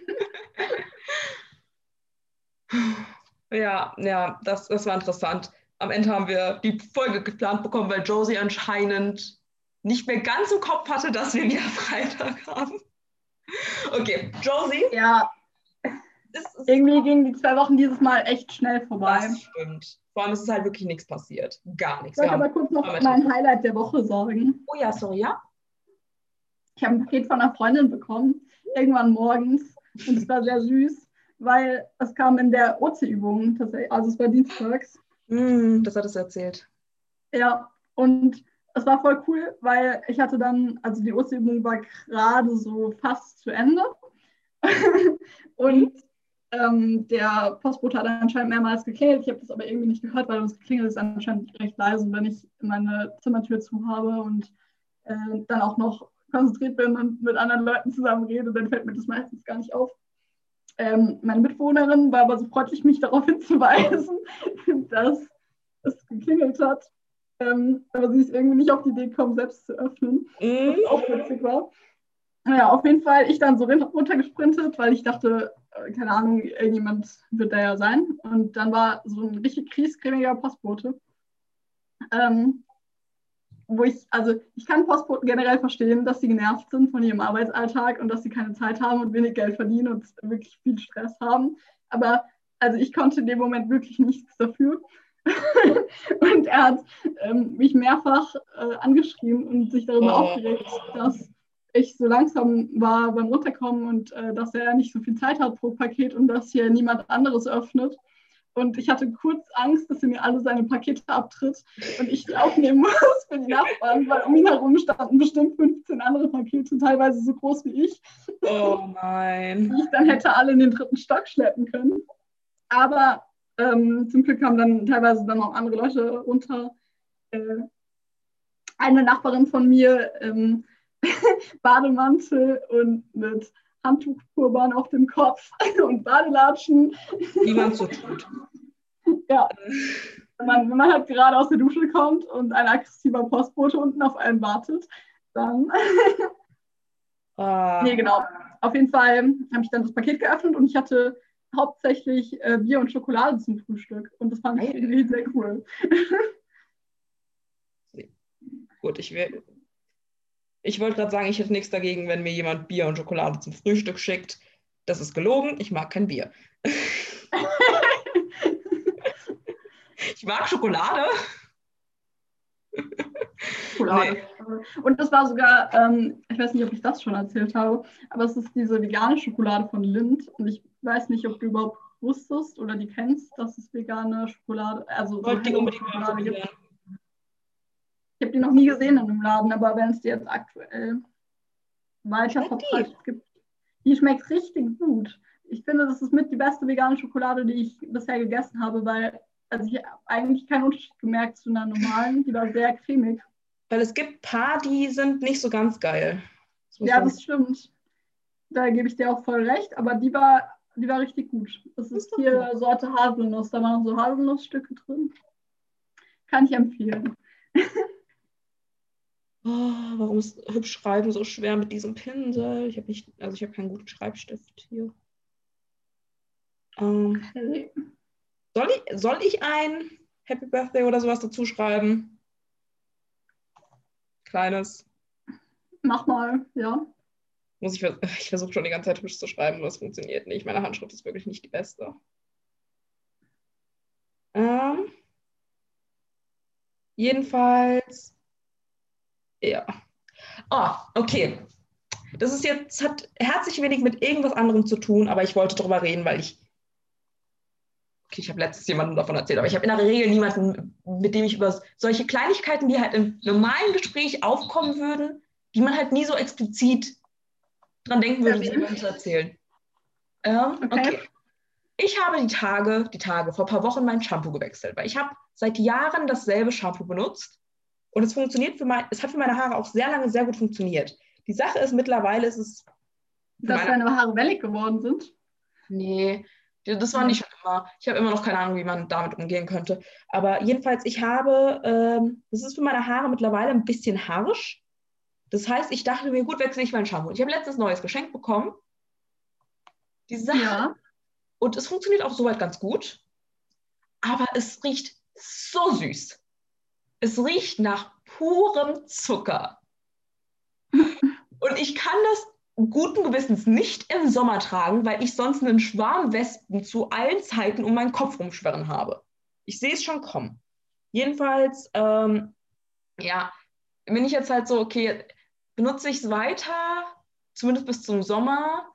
[SPEAKER 1] Ja, ja, das, das war interessant am Ende haben wir die Folge geplant bekommen, weil Josie anscheinend nicht mehr ganz im Kopf hatte, dass wir wieder Freitag haben. Okay, Josie.
[SPEAKER 2] Ja. Irgendwie gingen die zwei Wochen dieses Mal echt schnell vorbei.
[SPEAKER 1] Das stimmt. Vor allem ist es halt wirklich nichts passiert. Gar nichts.
[SPEAKER 2] Ich wollte aber kurz noch mein Highlight der Woche sagen.
[SPEAKER 1] Oh ja, sorry, ja?
[SPEAKER 2] Ich habe ein Paket von einer Freundin bekommen, irgendwann morgens. Und es war sehr süß, weil es kam in der OC-Übung, also es war dienstags.
[SPEAKER 1] Mm, das hat es erzählt.
[SPEAKER 2] Ja, und es war voll cool, weil ich hatte dann, also die Osterübung war gerade so fast zu Ende. und ähm, der Postbote hat anscheinend mehrmals geklingelt. Ich habe das aber irgendwie nicht gehört, weil das geklingelt ist anscheinend recht leise, wenn ich meine Zimmertür zu habe und äh, dann auch noch konzentriert bin und mit anderen Leuten zusammen rede, dann fällt mir das meistens gar nicht auf. Ähm, meine Mitbewohnerin war aber so freundlich, mich darauf hinzuweisen, dass es geklingelt hat. Ähm, aber sie ist irgendwie nicht auf die Idee gekommen, selbst zu öffnen, mhm. was auch witzig war. Naja, auf jeden Fall ich dann so runtergesprintet, weil ich dachte, äh, keine Ahnung, irgendjemand wird da ja sein. Und dann war so ein richtig kriescremiger Postbote. Ähm, wo ich, also ich kann Postboten generell verstehen, dass sie genervt sind von ihrem Arbeitsalltag und dass sie keine Zeit haben und wenig Geld verdienen und wirklich viel Stress haben. Aber also ich konnte in dem Moment wirklich nichts dafür. und er hat ähm, mich mehrfach äh, angeschrieben und sich darüber oh. aufgeregt, dass ich so langsam war beim Runterkommen und äh, dass er nicht so viel Zeit hat pro Paket und dass hier niemand anderes öffnet. Und ich hatte kurz Angst, dass er mir alle seine Pakete abtritt und ich die aufnehmen muss für die Nachbarn, weil um ihn herum standen bestimmt 15 andere Pakete, teilweise so groß wie ich.
[SPEAKER 1] Oh nein.
[SPEAKER 2] Die ich dann hätte alle in den dritten Stock schleppen können. Aber ähm, zum Glück kamen dann teilweise dann auch andere Leute runter. Äh, eine Nachbarin von mir, ähm, Bademantel und mit Handtuchturban auf dem Kopf und Badelatschen.
[SPEAKER 1] Wie man so tut.
[SPEAKER 2] Ja. Wenn man, wenn man halt gerade aus der Dusche kommt und ein aggressiver Postbote unten auf einen wartet, dann.
[SPEAKER 1] Ah.
[SPEAKER 2] nee, genau. Auf jeden Fall habe ich dann das Paket geöffnet und ich hatte hauptsächlich äh, Bier und Schokolade zum Frühstück. Und das fand ich irgendwie sehr cool.
[SPEAKER 1] Gut, ich will. Ich wollte gerade sagen, ich hätte nichts dagegen, wenn mir jemand Bier und Schokolade zum Frühstück schickt. Das ist gelogen. Ich mag kein Bier. ich mag Schokolade.
[SPEAKER 2] Schokolade. Nee. Und das war sogar, ähm, ich weiß nicht, ob ich das schon erzählt habe, aber es ist diese vegane Schokolade von Lind. Und ich weiß nicht, ob du überhaupt wusstest oder die kennst, dass es vegane Schokolade, also
[SPEAKER 1] so
[SPEAKER 2] Schokolade gibt. Ich habe die noch nie gesehen in einem Laden, aber wenn es die jetzt aktuell weiter verbreitet gibt, die schmeckt richtig gut. Ich finde, das ist mit die beste vegane Schokolade, die ich bisher gegessen habe, weil also ich habe eigentlich keinen Unterschied gemerkt zu einer normalen. Die war sehr cremig.
[SPEAKER 1] Weil es gibt paar, die sind nicht so ganz geil.
[SPEAKER 2] Das ja, das stimmt. Da gebe ich dir auch voll recht, aber die war, die war richtig gut. Das ist, ist hier gut. Sorte Haselnuss. Da waren so Haselnussstücke drin. Kann ich empfehlen.
[SPEAKER 1] Oh, warum ist hübsch schreiben so schwer mit diesem Pinsel? Ich habe nicht, also ich habe keinen guten Schreibstift hier. Ähm, okay. soll, ich, soll ich ein Happy Birthday oder sowas dazu schreiben? Kleines.
[SPEAKER 2] Mach mal, ja.
[SPEAKER 1] Muss ich, ich versuche schon die ganze Zeit hübsch zu schreiben, aber es funktioniert nicht. Meine Handschrift ist wirklich nicht die beste. Ähm, jedenfalls ja. Oh, okay. Das ist jetzt, hat herzlich wenig mit irgendwas anderem zu tun, aber ich wollte darüber reden, weil ich. Okay, ich habe letztens jemandem davon erzählt, aber ich habe in der Regel niemanden, mit dem ich über solche Kleinigkeiten, die halt im normalen Gespräch aufkommen würden, die man halt nie so explizit dran denken würde, sie zu erzählen. Ähm, okay. okay. Ich habe die Tage, die Tage vor ein paar Wochen mein Shampoo gewechselt, weil ich habe seit Jahren dasselbe Shampoo benutzt und es funktioniert für mein, es hat für meine Haare auch sehr lange sehr gut funktioniert. Die Sache ist, mittlerweile ist es.
[SPEAKER 2] Dass deine Haare wellig geworden sind?
[SPEAKER 1] Nee, das war nicht schon immer. Ich habe immer noch keine Ahnung, wie man damit umgehen könnte. Aber jedenfalls, ich habe, ähm, das ist für meine Haare mittlerweile ein bisschen harsch. Das heißt, ich dachte mir, gut, wechsle ich mein Shampoo. Ich habe letztes neues Geschenk bekommen. Die Sache. Ja. Und es funktioniert auch soweit ganz gut. Aber es riecht so süß. Es riecht nach purem Zucker. Und ich kann das guten Gewissens nicht im Sommer tragen, weil ich sonst einen Schwarm Wespen zu allen Zeiten um meinen Kopf rumschwirren habe. Ich sehe es schon kommen. Jedenfalls, ähm, ja, bin ich jetzt halt so, okay, benutze ich es weiter, zumindest bis zum Sommer,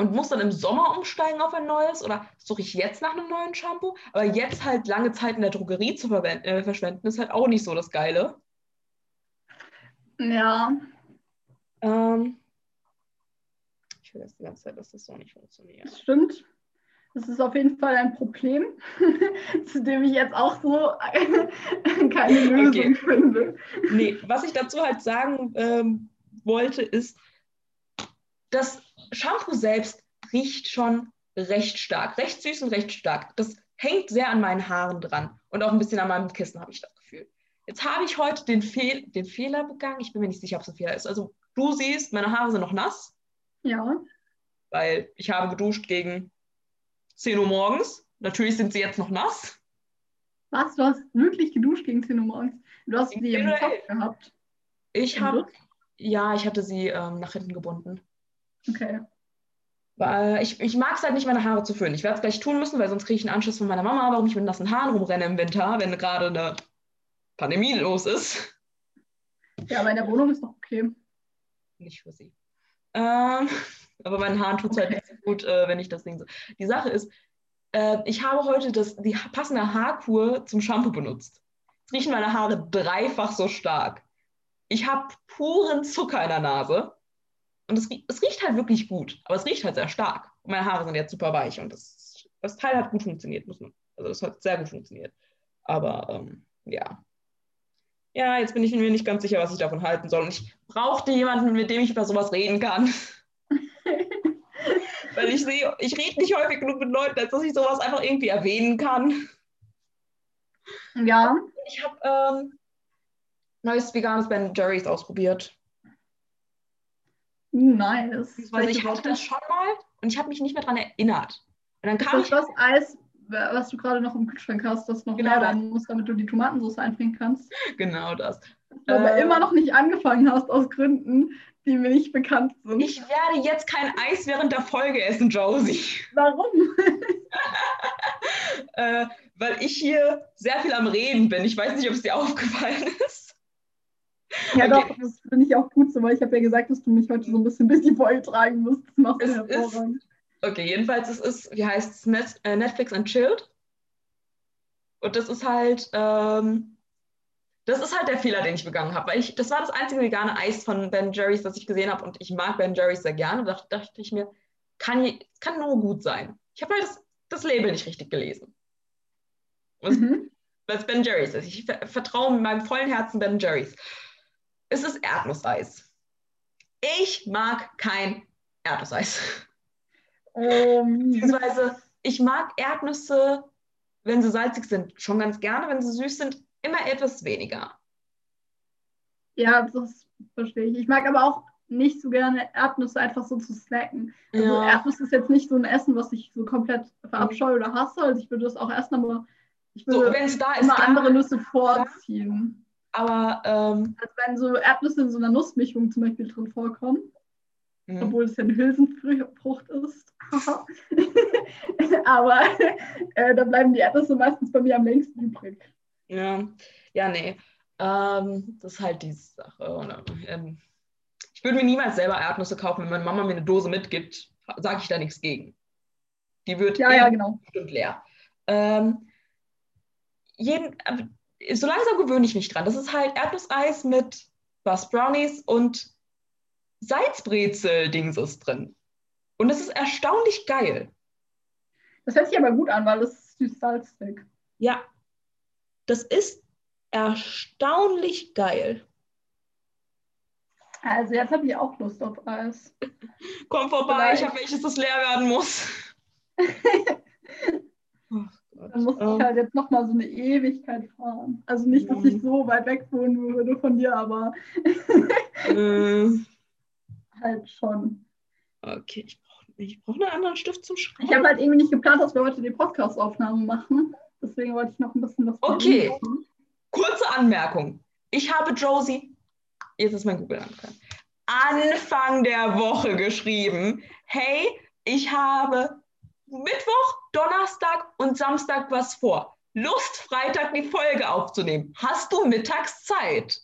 [SPEAKER 1] und muss dann im Sommer umsteigen auf ein neues oder suche ich jetzt nach einem neuen Shampoo? Aber jetzt halt lange Zeit in der Drogerie zu äh, verschwenden, ist halt auch nicht so das Geile.
[SPEAKER 2] Ja.
[SPEAKER 1] Ähm, ich jetzt die ganze Zeit, dass das so nicht funktioniert.
[SPEAKER 2] Das stimmt. Das ist auf jeden Fall ein Problem, zu dem ich jetzt auch so keine Lösung okay. finde.
[SPEAKER 1] Nee, was ich dazu halt sagen ähm, wollte, ist, dass Shampoo selbst riecht schon recht stark, recht süß und recht stark. Das hängt sehr an meinen Haaren dran und auch ein bisschen an meinem Kissen, habe ich das Gefühl. Jetzt habe ich heute den, Fehl den Fehler begangen. Ich bin mir nicht sicher, ob es ein Fehler ist. Also du siehst, meine Haare sind noch nass.
[SPEAKER 2] Ja.
[SPEAKER 1] Weil ich habe geduscht gegen 10 Uhr morgens. Natürlich sind sie jetzt noch nass.
[SPEAKER 2] Was? Du hast wirklich geduscht gegen 10 Uhr morgens? Du hast sie im Kopf gehabt?
[SPEAKER 1] Ich habe, ja, ich hatte sie ähm, nach hinten gebunden.
[SPEAKER 2] Okay.
[SPEAKER 1] Weil ich, ich mag es halt nicht, meine Haare zu föhnen. Ich werde es gleich tun müssen, weil sonst kriege ich einen Anschluss von meiner Mama, warum ich mit nassen Haaren rumrenne im Winter, wenn gerade eine Pandemie los ist.
[SPEAKER 2] Ja, aber in der Wohnung ist doch okay.
[SPEAKER 1] Nicht für sie. Ähm, aber meinen Haaren tut es halt okay. halt nicht so gut, äh, wenn ich das Ding so. Die Sache ist, Äh, ich habe heute das, die passende Haarkur zum Shampoo benutzt. Jetzt riechen meine Haare dreifach so stark. Ich habe puren Zucker in der Nase. Und es, es, riecht halt wirklich gut, aber es riecht halt sehr stark. Und meine Haare sind jetzt super weich und das, das Teil hat gut funktioniert, muss man. Also das hat sehr gut funktioniert. Aber ähm, ja. Ja, jetzt bin ich mir nicht ganz sicher, was ich davon halten soll. Und ich brauchte jemanden, mit dem ich über sowas reden kann. Weil ich sehe, ich rede nicht häufig genug mit Leuten, als dass ich sowas einfach irgendwie erwähnen kann.
[SPEAKER 2] Ja.
[SPEAKER 1] Ich habe ähm, neues veganes Ben Jerry's ausprobiert.
[SPEAKER 2] Nice.
[SPEAKER 1] Also ich hatte das schon mal und ich habe mich nicht mehr daran erinnert. Und dann kam
[SPEAKER 2] ist das ich, das Eis, was du gerade noch im Kühlschrank hast, das noch genau leer werden muss, damit du die Tomatensauce einbringen kannst?
[SPEAKER 1] Genau das.
[SPEAKER 2] Du aber äh, immer noch nicht angefangen hast aus Gründen, die mir nicht bekannt sind.
[SPEAKER 1] Ich werde jetzt kein Eis während der Folge essen, Josie.
[SPEAKER 2] Warum?
[SPEAKER 1] äh, weil ich hier sehr viel am Reden bin. Ich weiß nicht, ob es dir aufgefallen ist.
[SPEAKER 2] Ja, okay. doch, das finde ich auch gut so, weil ich habe ja gesagt, dass du mich heute so ein bisschen durch die Folge tragen musst. Das machst du hervorragend.
[SPEAKER 1] Okay, jedenfalls, es ist, wie heißt es, äh, Netflix Unchilled. Und das ist halt, ähm, das ist halt der Fehler, den ich begangen habe, weil ich, das war das einzige vegane Eis von Ben Jerry's, das ich gesehen habe und ich mag Ben Jerry's sehr gerne. Da dachte, ich mir, kann, kann nur gut sein. Ich habe halt das, das Label nicht richtig gelesen. Mhm. Was Ben Jerry's ist. Ich vertraue mit meinem vollen Herzen Ben Jerry's. Es ist Erdnusseis. Ich mag kein Erdnusseis.
[SPEAKER 2] Um.
[SPEAKER 1] Beziehungsweise, ich mag Erdnüsse, wenn sie salzig sind, schon ganz gerne. Wenn sie süß sind, immer etwas weniger.
[SPEAKER 2] Ja, das verstehe ich. Ich mag aber auch nicht so gerne Erdnüsse einfach so zu snacken. Also ja. Erdnüsse ist jetzt nicht so ein Essen, was ich so komplett verabscheue oder hasse. Also ich würde das auch erst aber ich würde so, da immer ist, andere Nüsse vorziehen.
[SPEAKER 1] Aber ähm,
[SPEAKER 2] also wenn so Erdnüsse in so einer Nussmischung zum Beispiel drin vorkommen, mhm. obwohl es ja eine Hülsenfrucht ist. aber äh, da bleiben die Erdnüsse meistens bei mir am längsten übrig.
[SPEAKER 1] Ja, ja, nee. Ähm, das ist halt die Sache. Ähm, ich würde mir niemals selber Erdnüsse kaufen. Wenn meine Mama mir eine Dose mitgibt, sage ich da nichts gegen. Die wird
[SPEAKER 2] ja, ja, genau.
[SPEAKER 1] bestimmt leer. Ähm, jeden, äh, so langsam gewöhne ich mich dran. Das ist halt Erdnusseis mit was Brownies und Salzbrezel-Dings drin. Und das ist erstaunlich geil.
[SPEAKER 2] Das hört sich aber gut an, weil es ist süß-salzig.
[SPEAKER 1] Ja, das ist erstaunlich geil.
[SPEAKER 2] Also jetzt habe ich auch Lust auf Eis.
[SPEAKER 1] Komm vorbei, Vielleicht. ich habe welches, das leer werden muss.
[SPEAKER 2] oh Dann muss ich halt jetzt nochmal so eine Ewigkeit fahren. Also nicht, dass ich so weit weg wohnen würde von dir, aber
[SPEAKER 1] mm.
[SPEAKER 2] halt schon.
[SPEAKER 1] Okay, ich brauche ich brauch einen anderen Stift zum Schreiben.
[SPEAKER 2] Ich habe halt irgendwie nicht geplant, dass wir heute die Podcast-Aufnahme machen. Deswegen wollte ich noch ein bisschen was
[SPEAKER 1] Okay, machen. kurze Anmerkung. Ich habe Josie, jetzt ist mein Google angefangen, Anfang der Woche geschrieben, hey, ich habe Mittwoch, Donnerstag und Samstag was vor. Lust, Freitag die Folge aufzunehmen. Hast du mittags Zeit?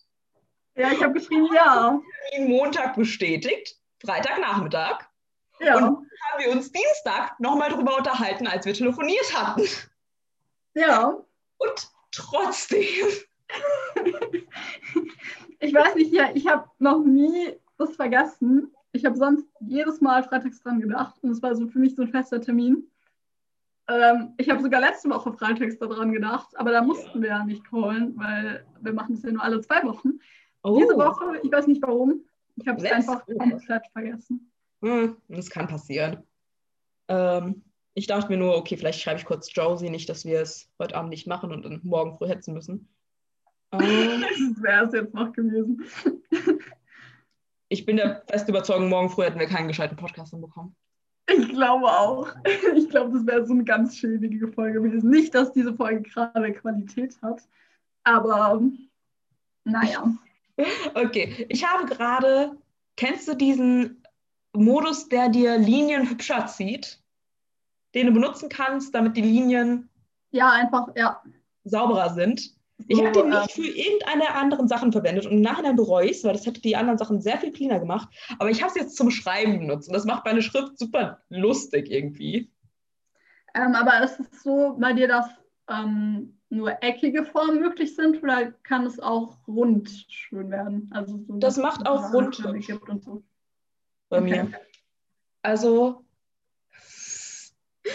[SPEAKER 2] Ja, ich habe geschrieben, ja.
[SPEAKER 1] Montag bestätigt, Freitagnachmittag.
[SPEAKER 2] Ja. Und
[SPEAKER 1] haben wir uns Dienstag nochmal darüber unterhalten, als wir telefoniert hatten.
[SPEAKER 2] Ja.
[SPEAKER 1] Und trotzdem.
[SPEAKER 2] ich weiß nicht, ja, ich habe noch nie das vergessen. Ich habe sonst jedes Mal freitags dran gedacht und es war so für mich so ein fester Termin. Ähm, ich habe sogar letzte Woche freitags daran gedacht, aber da mussten wir ja nicht callen, weil wir machen es ja nur alle zwei Wochen. Oh. Diese Woche, ich weiß nicht warum, ich habe es einfach komplett vergessen.
[SPEAKER 1] Hm, das kann passieren. Ähm, ich dachte mir nur, okay, vielleicht schreibe ich kurz Josie nicht, dass wir es heute Abend nicht machen und dann morgen früh hetzen müssen.
[SPEAKER 2] Ähm, das wäre es jetzt noch gewesen.
[SPEAKER 1] ich bin der festen Überzeugung, morgen früh hätten wir keinen gescheiten Podcast bekommen.
[SPEAKER 2] Ich glaube auch. Ich glaube, das wäre so eine ganz schäbige Folge gewesen. Nicht, dass diese Folge gerade Qualität hat, aber naja.
[SPEAKER 1] Okay, ich habe gerade, kennst du diesen Modus, der dir Linien hübscher zieht? den du benutzen kannst, damit die Linien
[SPEAKER 2] ja, einfach, ja.
[SPEAKER 1] sauberer sind. Ich habe den nicht für irgendeine der anderen Sachen verwendet und im Nachhinein bereue ich es, weil das hätte die anderen Sachen sehr viel cleaner gemacht. Aber ich habe es jetzt zum Schreiben benutzt und das macht meine Schrift super lustig irgendwie.
[SPEAKER 2] Ähm, aber ist es so bei dir, dass ähm, nur eckige Formen möglich sind oder kann es auch rund schön werden? Also so,
[SPEAKER 1] Das macht auch rund
[SPEAKER 2] und so.
[SPEAKER 1] bei
[SPEAKER 2] Okay.
[SPEAKER 1] mir. Also,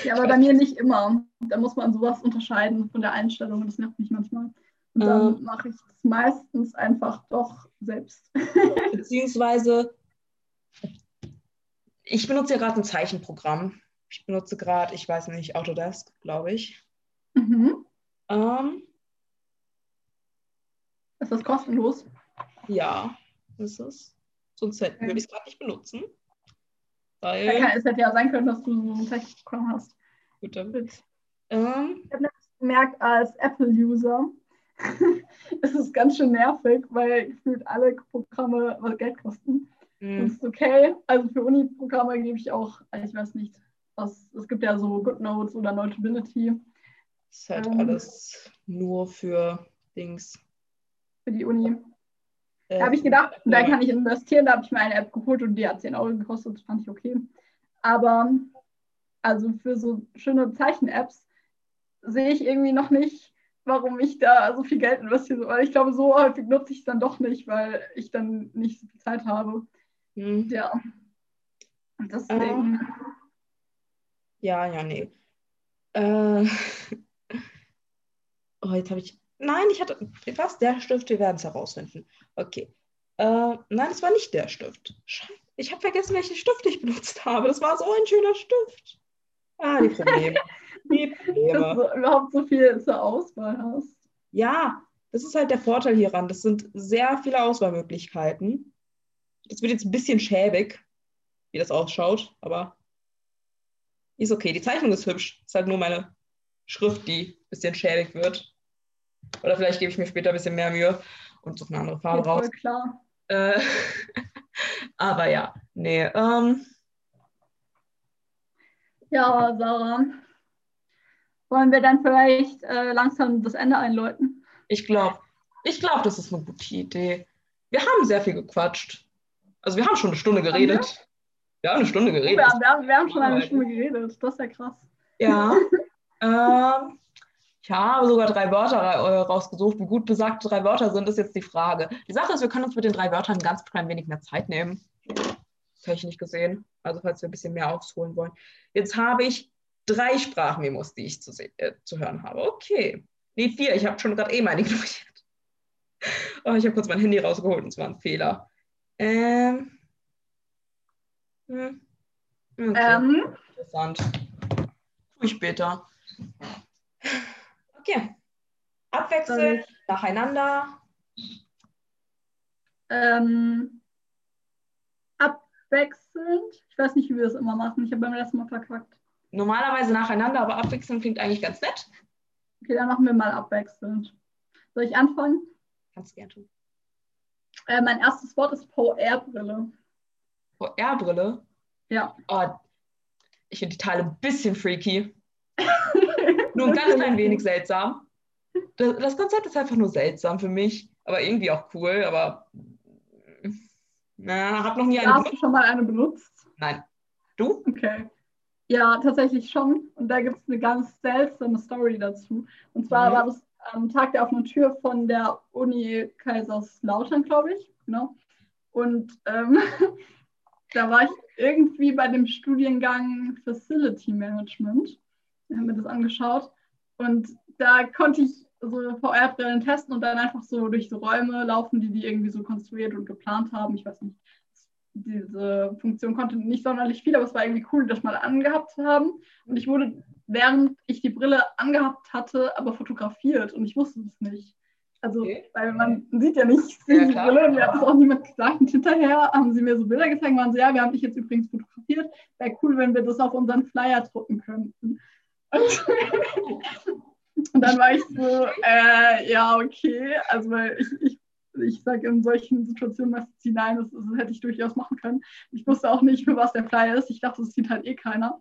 [SPEAKER 2] Ja, aber bei mir nicht immer. Da muss man sowas unterscheiden von der Einstellung. Das nervt mich manchmal. Und dann
[SPEAKER 1] Ähm.
[SPEAKER 2] mache ich es meistens einfach doch selbst.
[SPEAKER 1] beziehungsweise, ich benutze ja gerade ein Zeichenprogramm. Ich benutze gerade, ich weiß nicht, Autodesk, glaube ich.
[SPEAKER 2] mhm.
[SPEAKER 1] Ähm,
[SPEAKER 2] Ist das kostenlos?
[SPEAKER 1] ja, ist es. Sonst hätte- würde ich es gerade nicht benutzen.
[SPEAKER 2] Ja,
[SPEAKER 1] Weil,
[SPEAKER 2] kann, es hätte ja sein können, dass du so ein Zeichenprogramm hast.
[SPEAKER 1] gut, dann, ähm,
[SPEAKER 2] Ich habe gemerkt, als Apple-User ist es ganz schön nervig, weil gefühlt alle Programme was Geld kosten. Das
[SPEAKER 1] mh,
[SPEAKER 2] ist okay. Also für Uni-Programme gebe ich auch, ich weiß nicht, was, es gibt ja so GoodNotes oder Notability
[SPEAKER 1] ist halt
[SPEAKER 2] Ähm.
[SPEAKER 1] alles nur für Dings.
[SPEAKER 2] für die Uni.
[SPEAKER 1] Äh,
[SPEAKER 2] Da habe ich gedacht, da
[SPEAKER 1] ja.
[SPEAKER 2] kann ich investieren. Da habe ich mir eine App geholt und die hat 10 Euro gekostet. Das fand ich okay. Aber also für so schöne Zeichen-Apps sehe ich irgendwie noch nicht, warum ich da so viel Geld investiere. Weil ich glaube, so häufig nutze ich es dann doch nicht, weil ich dann nicht so viel Zeit habe.
[SPEAKER 1] Hm.
[SPEAKER 2] Ja. Und deswegen.
[SPEAKER 1] Ja, ja, nee. Äh, oh, jetzt habe ich. Nein, ich hatte. Was? Der Stift, wir werden es herausfinden. Okay. Äh, nein, es war nicht der Stift. Scheiße. Ich habe vergessen, welchen Stift ich benutzt habe. Das war so ein schöner Stift. Ah, die Probleme.
[SPEAKER 2] Dass du überhaupt so viel zur Auswahl hast.
[SPEAKER 1] Ja, das ist halt der Vorteil hieran. Das sind sehr viele Auswahlmöglichkeiten. Das wird jetzt ein bisschen schäbig, wie das ausschaut, aber ist okay. Die Zeichnung ist hübsch. Ist halt nur meine Schrift, die ein bisschen schäbig wird. Oder vielleicht gebe ich mir später ein bisschen mehr Mühe und suche eine andere Farbe
[SPEAKER 2] Geht
[SPEAKER 1] raus.
[SPEAKER 2] klar.
[SPEAKER 1] Äh, aber ja, nee. Ähm,
[SPEAKER 2] Ja, Sarah. Wollen wir dann vielleicht äh, langsam das Ende einläuten?
[SPEAKER 1] ich glaube, ich glaube, das ist eine gute Idee. Wir haben sehr viel gequatscht. Also wir haben schon eine Stunde geredet. Wir haben eine Stunde
[SPEAKER 2] Oh,
[SPEAKER 1] geredet.
[SPEAKER 2] wir, haben- wir, haben, schon eine. Stunde geredet. Das ist ja krass.
[SPEAKER 1] Ja. ähm, ich habe sogar drei Wörter äh, rausgesucht. Wie gut besagte drei Wörter sind, ist jetzt die Frage. Die Sache ist, wir können uns mit den drei Wörtern ganz klein wenig mehr Zeit nehmen. Technisch gesehen. Also falls wir ein bisschen mehr ausholen wollen. Jetzt habe ich drei Sprachmemos, die ich zu, äh, zu hören habe. Okay. Nee, vier. Ich habe schon gerade eben eine ignoriert. Oh, ich habe kurz mein Handy rausgeholt und es war ein Fehler. Ähm. hm. Okay.
[SPEAKER 2] Ähm,
[SPEAKER 1] Interessant. Tue ich später. Okay. Abwechselnd, nacheinander.
[SPEAKER 2] ähm, abwechselnd. Ich weiß nicht, wie wir das immer machen. Ich habe beim letzten Mal verkackt.
[SPEAKER 1] Normalerweise nacheinander, aber abwechselnd klingt eigentlich ganz nett.
[SPEAKER 2] Okay, dann machen wir mal abwechselnd. Soll ich anfangen?
[SPEAKER 1] Kannst gerne tun.
[SPEAKER 2] Äh, mein erstes Wort ist VR-Brille.
[SPEAKER 1] VR-Brille.
[SPEAKER 2] Ja.
[SPEAKER 1] Oh, ich finde die Teile ein bisschen freaky. Nur ein ganz klein wenig seltsam. Das, das Konzept ist einfach nur seltsam für mich, aber irgendwie auch cool. Aber na, hab noch nie eine
[SPEAKER 2] Hast du
[SPEAKER 1] benutzt.
[SPEAKER 2] schon mal eine benutzt?
[SPEAKER 1] Nein. Du?
[SPEAKER 2] Okay. Ja, tatsächlich schon. Und da gibt es eine ganz seltsame Story dazu. Und zwar
[SPEAKER 1] Mhm.
[SPEAKER 2] war das am Tag der offenen Tür von der Uni Kaiserslautern, glaube ich. Genau. Und ähm, da war ich irgendwie bei dem Studiengang Facility Management. Wir haben mir das angeschaut. Und da konnte ich so VR-Brillen testen und dann einfach so durch so Räume laufen, die die irgendwie so konstruiert und geplant haben. Ich weiß nicht, diese Funktion konnte nicht sonderlich viel, aber es war irgendwie cool, das mal angehabt zu haben. Und ich wurde, während ich die Brille angehabt hatte, aber fotografiert und ich wusste es nicht. Also,
[SPEAKER 1] Okay.
[SPEAKER 2] weil man sieht ja nicht
[SPEAKER 1] Ja,
[SPEAKER 2] die. Brille und mir hat das auch niemand gesagt. Und hinterher haben sie mir so Bilder gezeigt und waren so, ja, wir haben dich jetzt übrigens fotografiert. Wäre cool, wenn wir das auf unseren Flyer drucken könnten. Und, und dann war ich so, äh, ja, okay. Also, weil ich, ich, ich sage in solchen Situationen meistens nein, das, das hätte ich durchaus machen können. Ich wusste auch nicht, für was der Flyer ist. Ich dachte, das sieht halt eh keiner.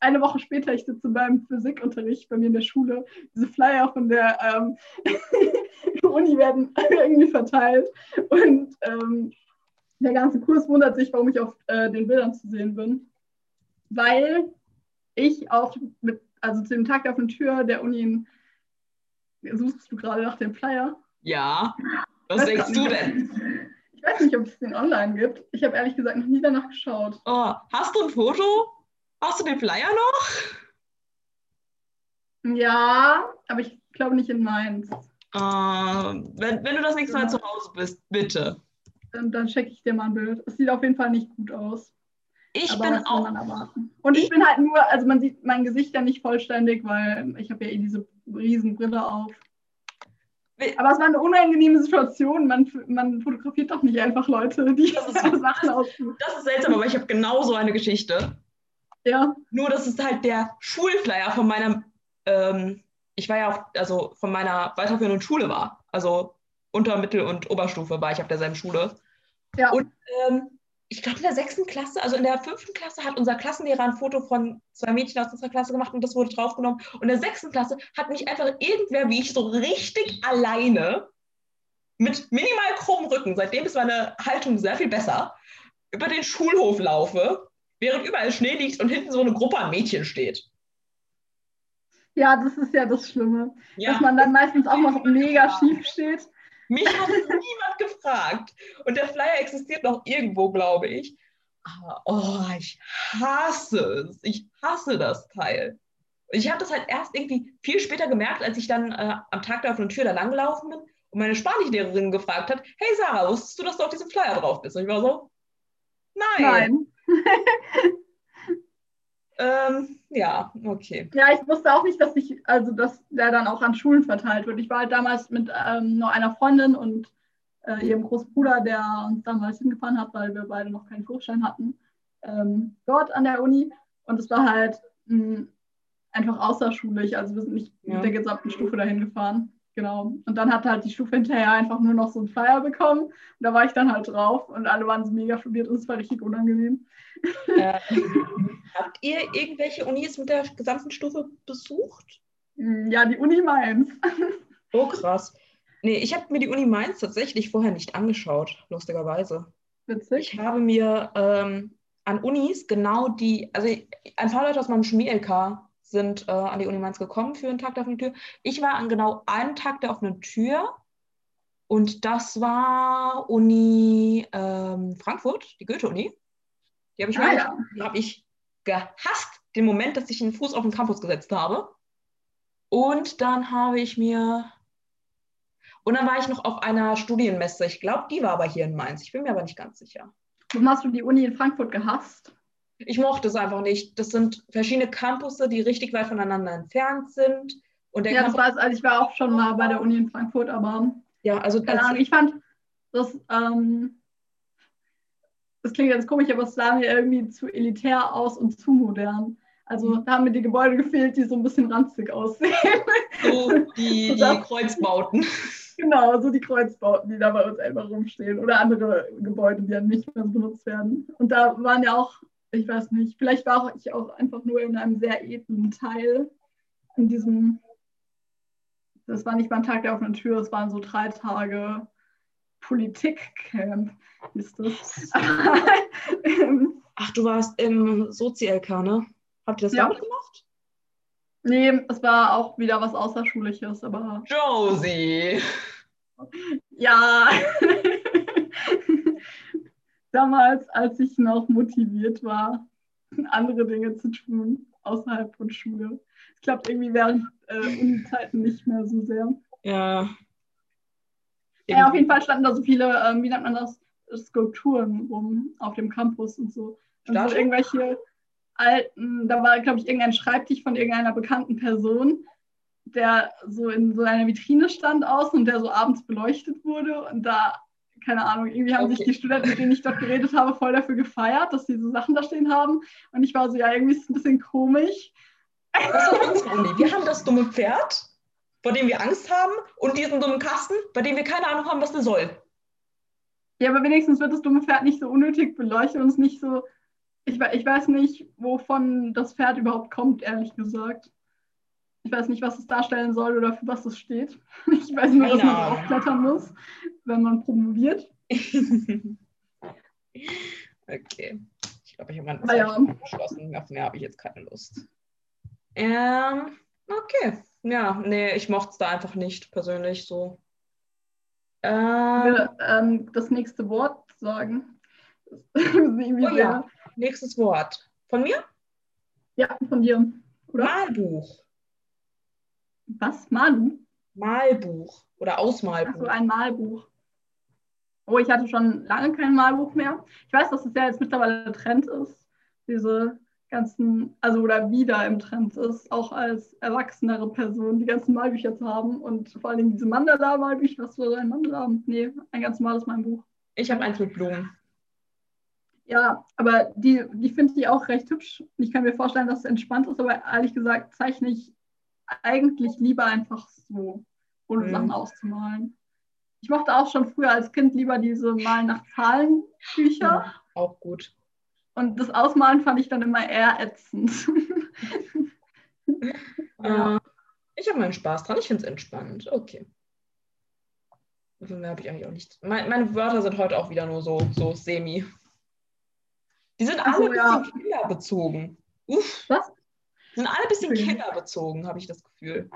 [SPEAKER 2] Eine Woche später, ich sitze beim Physikunterricht bei mir in der Schule. Diese Flyer von der ähm, Uni werden irgendwie verteilt. Und ähm, der ganze Kurs wundert sich, warum ich auf äh, den Bildern zu sehen bin. Weil ich auch mit also zu dem Tag der Tür der Uni suchst du gerade nach dem Flyer?
[SPEAKER 1] Ja. Was denkst du denn?
[SPEAKER 2] Ich weiß nicht, ob es den online gibt. Ich habe ehrlich gesagt noch nie danach geschaut.
[SPEAKER 1] Oh, hast du ein Foto? Hast du den Flyer noch?
[SPEAKER 2] Ja, aber ich glaube nicht in Mainz.
[SPEAKER 1] Äh, wenn, wenn du das nächste Mal zu Hause bist, bitte.
[SPEAKER 2] Dann, dann schicke ich dir mal ein Bild. Es sieht auf jeden Fall nicht gut aus.
[SPEAKER 1] Ich
[SPEAKER 2] aber
[SPEAKER 1] bin auch.
[SPEAKER 2] Und ich, bin halt nur, also man sieht mein Gesicht ja nicht vollständig, weil ich habe ja eh diese riesen Brille auf. Aber es war eine unangenehme Situation. Man, man fotografiert doch nicht einfach Leute, die
[SPEAKER 1] Das ist-
[SPEAKER 2] so Sachen aussuchen.
[SPEAKER 1] Das ist seltsam, aber ich habe genauso eine Geschichte.
[SPEAKER 2] Ja,
[SPEAKER 1] Nur, das ist halt der Schulflyer von meiner, ähm, ich war ja auch, also von meiner weiterführenden Schule war. Also Unter-, Mittel- und Oberstufe war ich auf derselben Schule.
[SPEAKER 2] ja.
[SPEAKER 1] Und ähm, ich glaube, in der sechsten Klasse, also in der fünften Klasse, hat unser Klassenlehrer ein Foto von zwei Mädchen aus unserer Klasse gemacht und das wurde draufgenommen. Und in der sechsten Klasse hat mich einfach irgendwer, wie ich, so richtig alleine mit minimal krummem Rücken, seitdem ist meine Haltung sehr viel besser, über den Schulhof laufe, während überall Schnee liegt und hinten so eine Gruppe an Mädchen steht.
[SPEAKER 2] ja, das ist ja das Schlimme.
[SPEAKER 1] Ja,
[SPEAKER 2] Dass man dann meistens auch noch mega schief steht.
[SPEAKER 1] Mich hat niemand gefragt. Und der Flyer existiert noch irgendwo, glaube ich. Aber oh, ich hasse es. Ich hasse das Teil. Ich habe das halt erst irgendwie viel später gemerkt, als ich dann äh, am Tag der offenen Tür da langgelaufen bin und meine Spanischlehrerin gefragt hat, hey Sarah, wusstest du, dass du auf diesem Flyer drauf bist? Und ich war so, nein.
[SPEAKER 2] Nein.
[SPEAKER 1] Ähm, ja, okay.
[SPEAKER 2] Ja, ich wusste auch nicht, dass ich, also dass der dann auch an Schulen verteilt wird. Ich war halt damals mit ähm, nur einer Freundin und äh, ihrem Großbruder, der uns damals hingefahren hat, weil wir beide noch keinen Führerschein hatten, ähm, dort an der Uni. Und es war halt mh, einfach außerschulisch. Also wir sind nicht
[SPEAKER 1] Ja.
[SPEAKER 2] mit der gesamten Stufe dahin gefahren. Genau. Und dann hat halt die Stufe hinterher einfach nur noch so einen Flyer bekommen. Und da war ich dann halt drauf und alle waren so mega verwirrt und es war richtig unangenehm.
[SPEAKER 1] Äh, habt ihr irgendwelche Unis mit der gesamten Stufe besucht?
[SPEAKER 2] Mm, Ja, die Uni Mainz.
[SPEAKER 1] Oh, krass. Nee, ich habe mir die Uni Mainz tatsächlich vorher nicht angeschaut, lustigerweise.
[SPEAKER 2] Witzig.
[SPEAKER 1] Ich habe mir ähm, an Unis genau die, also ein paar Leute aus meinem Chemie-LK sind äh, an die Uni Mainz gekommen für einen Tag der offenen Tür. Ich war an genau einem Tag der offenen Tür und das war Uni ähm, Frankfurt, die Goethe-Uni. Die habe ich,
[SPEAKER 2] Ah, ja.
[SPEAKER 1] die habe ich gehasst, den Moment, dass ich einen Fuß auf den Campus gesetzt habe. Und dann habe ich mir und dann war ich noch auf einer Studienmesse. Ich glaube, die war aber hier in Mainz. Ich bin mir aber nicht ganz sicher.
[SPEAKER 2] Warum hast du die Uni in Frankfurt gehasst?
[SPEAKER 1] Ich mochte es einfach nicht. Das sind verschiedene Campusse, die richtig weit voneinander entfernt sind. Und der
[SPEAKER 2] Ja, das
[SPEAKER 1] Campus,
[SPEAKER 2] war, also ich war auch schon mal bei der Uni in Frankfurt, aber
[SPEAKER 1] ja, also
[SPEAKER 2] keine Ahnung, ich fand das, ähm, das klingt jetzt komisch, aber es sah mir irgendwie zu elitär aus und zu modern. Also da haben mir die Gebäude gefehlt, die so ein bisschen ranzig aussehen.
[SPEAKER 1] so die, die
[SPEAKER 2] Das-
[SPEAKER 1] Kreuzbauten.
[SPEAKER 2] genau, so die Kreuzbauten, die da bei uns einfach rumstehen oder andere Gebäude, die dann nicht mehr so benutzt werden. Und da waren ja auch, ich weiß nicht, vielleicht war auch ich auch einfach nur in einem sehr edlen Teil in diesem, das war nicht mal ein Tag der offenen Tür, es waren so drei Tage Politikcamp, ist das.
[SPEAKER 1] Ach, du warst im Sozi-LK, ne? Habt ihr das
[SPEAKER 2] Ja.
[SPEAKER 1] damit gemacht?
[SPEAKER 2] nee, es war auch wieder was Außerschulisches, aber
[SPEAKER 1] Josie.
[SPEAKER 2] ja. Damals, als ich noch motiviert war, andere Dinge zu tun, außerhalb von Schule. Es klappt irgendwie während äh, Uni-Zeiten nicht mehr so sehr.
[SPEAKER 1] Ja.
[SPEAKER 2] Ja, auf jeden Fall standen da so viele, ähm, wie nennt man das, Skulpturen rum auf dem Campus und so. Und so irgendwelche alten, da war, glaube ich, irgendein Schreibtisch von irgendeiner bekannten Person, der so in so einer Vitrine stand außen und der so abends beleuchtet wurde. Und da, keine Ahnung, irgendwie haben sich
[SPEAKER 1] Okay.
[SPEAKER 2] die Studenten, mit denen ich dort geredet habe, voll dafür gefeiert, dass sie so Sachen da stehen haben. Und ich war so, ja, irgendwie ist es ein bisschen komisch.
[SPEAKER 1] Das ist unsere Uni. Wir haben das dumme Pferd, vor dem wir Angst haben, und diesen dummen Kasten, bei dem wir keine Ahnung haben, was der soll.
[SPEAKER 2] Ja, aber wenigstens wird das dumme Pferd nicht so unnötig beleuchtet und es nicht so. Ich, ich weiß nicht, wovon das Pferd überhaupt kommt, ehrlich gesagt. Ich weiß nicht, was es darstellen soll oder für was es steht. Ich weiß nur, dass
[SPEAKER 1] Keine
[SPEAKER 2] man
[SPEAKER 1] Ahnung.
[SPEAKER 2] draufklettern muss, wenn man promoviert.
[SPEAKER 1] okay. Ich glaube, ich habe mein
[SPEAKER 2] Ah ja.
[SPEAKER 1] Geschlossen. Auf mehr habe ich jetzt keine Lust. Ähm, okay. Ja, nee, ich mochte es da einfach nicht persönlich so.
[SPEAKER 2] Ich
[SPEAKER 1] Ähm,
[SPEAKER 2] will ähm, das nächste Wort sagen.
[SPEAKER 1] Oh ja, nächstes Wort. Von mir?
[SPEAKER 2] ja, von dir. Oder?
[SPEAKER 1] Malbuch.
[SPEAKER 2] Was? Malu?
[SPEAKER 1] Malbuch oder
[SPEAKER 2] Achso,
[SPEAKER 1] Ausmalbuch.
[SPEAKER 2] ein Malbuch. Oh, ich hatte schon lange kein Malbuch mehr. Ich weiß, dass es ja jetzt mittlerweile Trend ist, diese ganzen, also oder wieder im Trend ist, auch als erwachsenere Person die ganzen Malbücher zu haben und vor allem diese Mandala-Malbücher. Was war ein Mandala? Nee, ein ganz normales Malbuch.
[SPEAKER 1] Ich habe eins mit Blumen.
[SPEAKER 2] Ja, aber die, die finde ich auch recht hübsch. Ich kann mir vorstellen, dass es entspannt ist, aber ehrlich gesagt zeichne ich eigentlich lieber einfach so, ohne
[SPEAKER 1] Mhm.
[SPEAKER 2] Sachen auszumalen. Ich mochte auch schon früher als Kind lieber diese Malen nach Zahlen Bücher
[SPEAKER 1] Ja, auch gut.
[SPEAKER 2] und das Ausmalen fand ich dann immer eher ätzend. Ja.
[SPEAKER 1] Äh, ich habe meinen Spaß dran. Ich finde es entspannend. Okay. Also mehr habe ich eigentlich auch nicht. Mein, meine Wörter sind heute auch wieder nur so, so semi. Die sind alle
[SPEAKER 2] so,
[SPEAKER 1] ein
[SPEAKER 2] ja.
[SPEAKER 1] kinderbezogen. Uff.
[SPEAKER 2] Was?
[SPEAKER 1] Sind alle ein bisschen kinderbezogen, habe ich das Gefühl.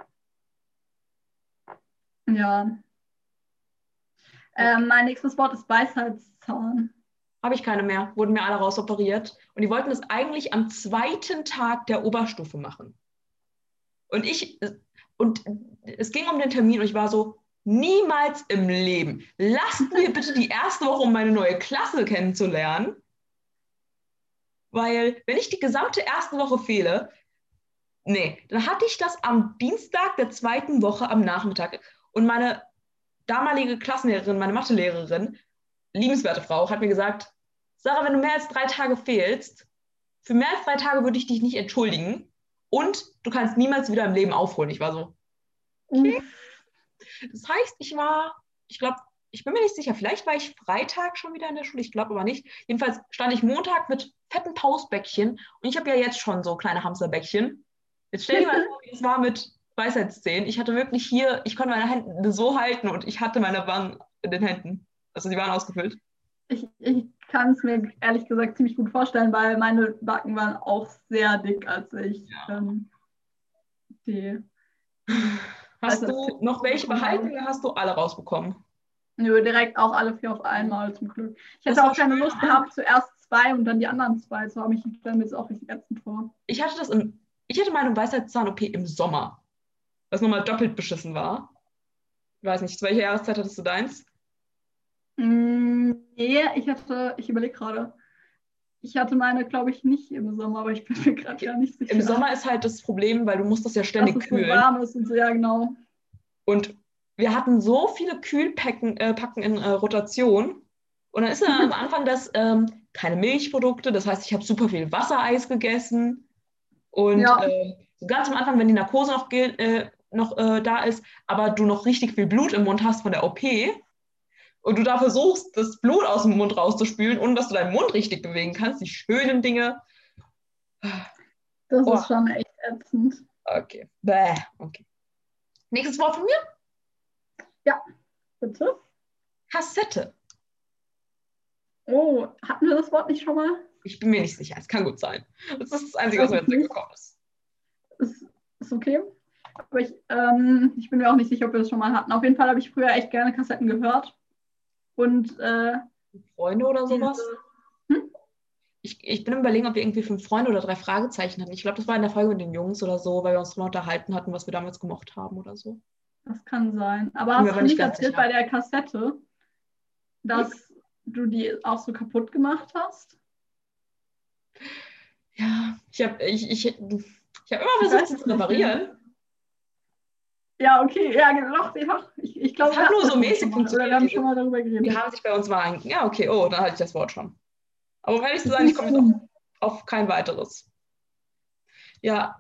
[SPEAKER 2] ja. Ähm, mein nächstes Wort ist Weisheitszahn.
[SPEAKER 1] Habe ich keine mehr. Wurden mir alle rausoperiert. Und die wollten es eigentlich am zweiten Tag der Oberstufe machen. Und ich, und es ging um den Termin und ich war so, niemals im Leben. Lasst mir bitte die erste Woche, um meine neue Klasse kennenzulernen. Weil, wenn ich die gesamte erste Woche fehle, nee, dann hatte ich das am Dienstag der zweiten Woche am Nachmittag. Und meine damalige Klassenlehrerin, meine Mathelehrerin, liebenswerte Frau, hat mir gesagt, Sarah, wenn du mehr als drei Tage fehlst, für mehr als drei Tage würde ich dich nicht entschuldigen und du kannst niemals wieder im Leben aufholen. Ich war so,
[SPEAKER 2] Okay.
[SPEAKER 1] das heißt, ich war, ich glaube, ich bin mir nicht sicher, vielleicht war ich Freitag schon wieder in der Schule, ich glaube aber nicht. Jedenfalls stand ich Montag mit fetten Pausbäckchen und ich habe ja jetzt schon so kleine Hamsterbäckchen. Jetzt stell dir mal vor, wie es war mit Weisheitszähnen. Ich hatte wirklich hier, ich konnte meine Hände so halten und ich hatte meine Wangen in den Händen. Also die waren ausgefüllt.
[SPEAKER 2] Ich, ich kann es mir ehrlich gesagt ziemlich gut vorstellen, weil meine Backen waren auch sehr dick, als ich
[SPEAKER 1] Ja.
[SPEAKER 2] ähm, die.
[SPEAKER 1] Hast
[SPEAKER 2] Also,
[SPEAKER 1] du noch welche behalten oder hast du alle rausbekommen?
[SPEAKER 2] Nö, direkt auch alle vier auf einmal zum Glück. Ich
[SPEAKER 1] Das
[SPEAKER 2] hätte auch keine. Lust gehabt, zuerst zwei und dann die anderen zwei zu haben. Ich stelle mir das auch richtig ätzend vor.
[SPEAKER 1] Ich hatte das im, ich hatte meine Weisheitszahn-OP im Sommer, was nochmal doppelt beschissen war. Ich weiß nicht, zu welcher Jahreszeit hattest du deins?
[SPEAKER 2] Mm, nee, ich hatte, ich überlege gerade. Ich hatte meine, glaube ich, nicht im Sommer, aber ich bin mir gerade gar nicht sicher.
[SPEAKER 1] Im Sommer ist halt das Problem, weil du musst das ja
[SPEAKER 2] dass
[SPEAKER 1] ständig
[SPEAKER 2] es so
[SPEAKER 1] kühlen.
[SPEAKER 2] warm ist und so, ja genau.
[SPEAKER 1] Und wir hatten so viele Kühlpacken äh, Packen in äh, Rotation. Und dann ist dann am Anfang das ähm, keine Milchprodukte, das heißt, ich habe super viel Wassereis gegessen. Und
[SPEAKER 2] Ja.
[SPEAKER 1] äh, ganz am Anfang, wenn die Narkose noch, äh, noch äh, da ist, aber du noch richtig viel Blut im Mund hast von der OP und du da versuchst, das Blut aus dem Mund rauszuspülen, ohne dass du deinen Mund richtig bewegen kannst, die schönen Dinge.
[SPEAKER 2] Das
[SPEAKER 1] Oh.
[SPEAKER 2] ist schon echt ätzend.
[SPEAKER 1] Okay. Bäh. okay. Nächstes Wort von mir?
[SPEAKER 2] Bitte?
[SPEAKER 1] Kassette.
[SPEAKER 2] Oh, hatten wir das Wort nicht schon mal?
[SPEAKER 1] Ich bin mir nicht sicher, es kann gut sein. Das ist das Einzige, was mir jetzt gekommen ist.
[SPEAKER 2] Ist, ist okay. Aber ich, ähm, ich bin mir auch nicht sicher, ob wir das schon mal hatten. Auf jeden Fall habe ich früher echt gerne Kassetten gehört. Und äh,
[SPEAKER 1] Freunde oder sowas?
[SPEAKER 2] diese-
[SPEAKER 1] Ich, ich bin im überlegen, ob wir irgendwie fünf Freunde oder drei Fragezeichen hatten. Ich glaube, das war in der Folge mit den Jungs oder so, weil wir uns darüber unterhalten hatten, was wir damals gemocht haben oder so.
[SPEAKER 2] Das kann sein. Aber hast du
[SPEAKER 1] nicht
[SPEAKER 2] erzählt
[SPEAKER 1] sicher.
[SPEAKER 2] bei der Kassette, dass du die auch so kaputt gemacht hast?
[SPEAKER 1] Ja, ich habe ich, ich, ich hab immer versucht, sie zu reparieren.
[SPEAKER 2] Ja, okay, ja, doch, ja. Ich, ich glaube,
[SPEAKER 1] hat nur so mäßig funktioniert,
[SPEAKER 2] wir haben schon mal darüber geredet.
[SPEAKER 1] Die haben sich bei uns mal. Ja, okay, oh, dann hatte ich das Wort schon. Aber um ehrlich zu sein, ich komme jetzt auf, auf kein weiteres. Ja,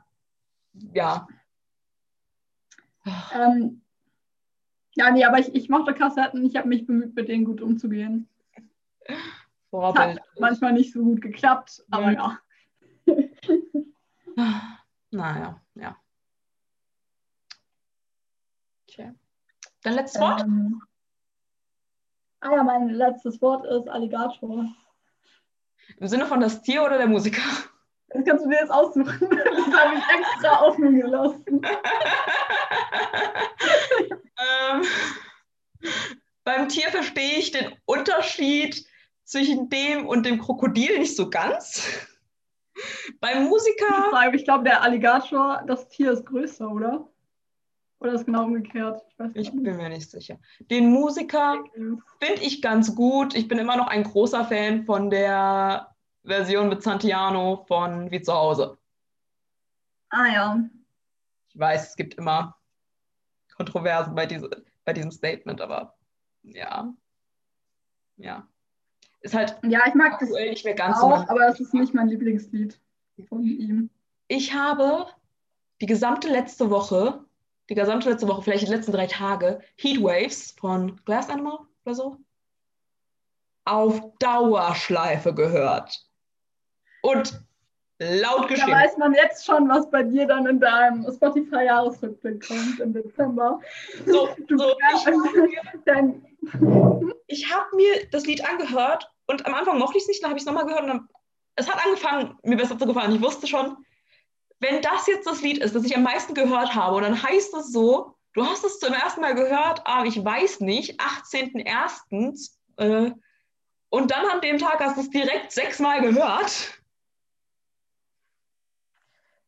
[SPEAKER 1] ja.
[SPEAKER 2] Ähm, ja, nee, aber ich, ich mochte Kassetten. Ich habe mich bemüht, mit denen gut umzugehen. Hat
[SPEAKER 1] Vorbild.
[SPEAKER 2] manchmal nicht so gut geklappt, aber
[SPEAKER 1] Mhm.
[SPEAKER 2] ja.
[SPEAKER 1] Naja, ja. Tja. Dein letztes Wort?
[SPEAKER 2] Ähm, ah ja, mein letztes Wort ist Alligator.
[SPEAKER 1] Im Sinne von das Tier oder der Musiker?
[SPEAKER 2] Das kannst du dir jetzt aussuchen. Das habe ich extra offen gelassen.
[SPEAKER 1] ähm, beim Tier verstehe ich den Unterschied zwischen dem und dem Krokodil nicht so ganz. Beim Musiker.
[SPEAKER 2] Ich glaube, der Alligator, das Tier ist größer, oder? Oder ist genau umgekehrt?
[SPEAKER 1] Ich, ich bin mir nicht sicher. Den Musiker finde ich ganz gut. Ich bin immer noch ein großer Fan von der Version mit Santiano von Wie zu Hause.
[SPEAKER 2] Ah ja.
[SPEAKER 1] Ich weiß, es gibt immer Kontroversen bei, diese, bei diesem Statement, aber ja. Ja. Ist halt
[SPEAKER 2] ja, ich mag das nicht mehr ganz auch, so aber das ist nicht mein Lieblingslied von ihm.
[SPEAKER 1] Ich habe die gesamte letzte Woche die gesamte letzte Woche, vielleicht die letzten drei Tage, Heatwaves von Glass Animal oder so, auf Dauerschleife gehört. Und laut geschrieben.
[SPEAKER 2] Da weiß man jetzt schon, was bei dir dann in deinem Spotify-Jahresrückblick kommt im Dezember.
[SPEAKER 1] So, so ich habe mir, hab mir das Lied angehört und am Anfang mochte ich es nicht, dann habe ich es nochmal gehört und dann, es hat angefangen, mir besser zu gefallen. Ich wusste schon, wenn das jetzt das Lied ist, das ich am meisten gehört habe, und dann heißt es so, du hast es zum ersten Mal gehört, aber ich weiß nicht, 18.01. Äh, und dann an dem Tag hast du es direkt sechsmal gehört.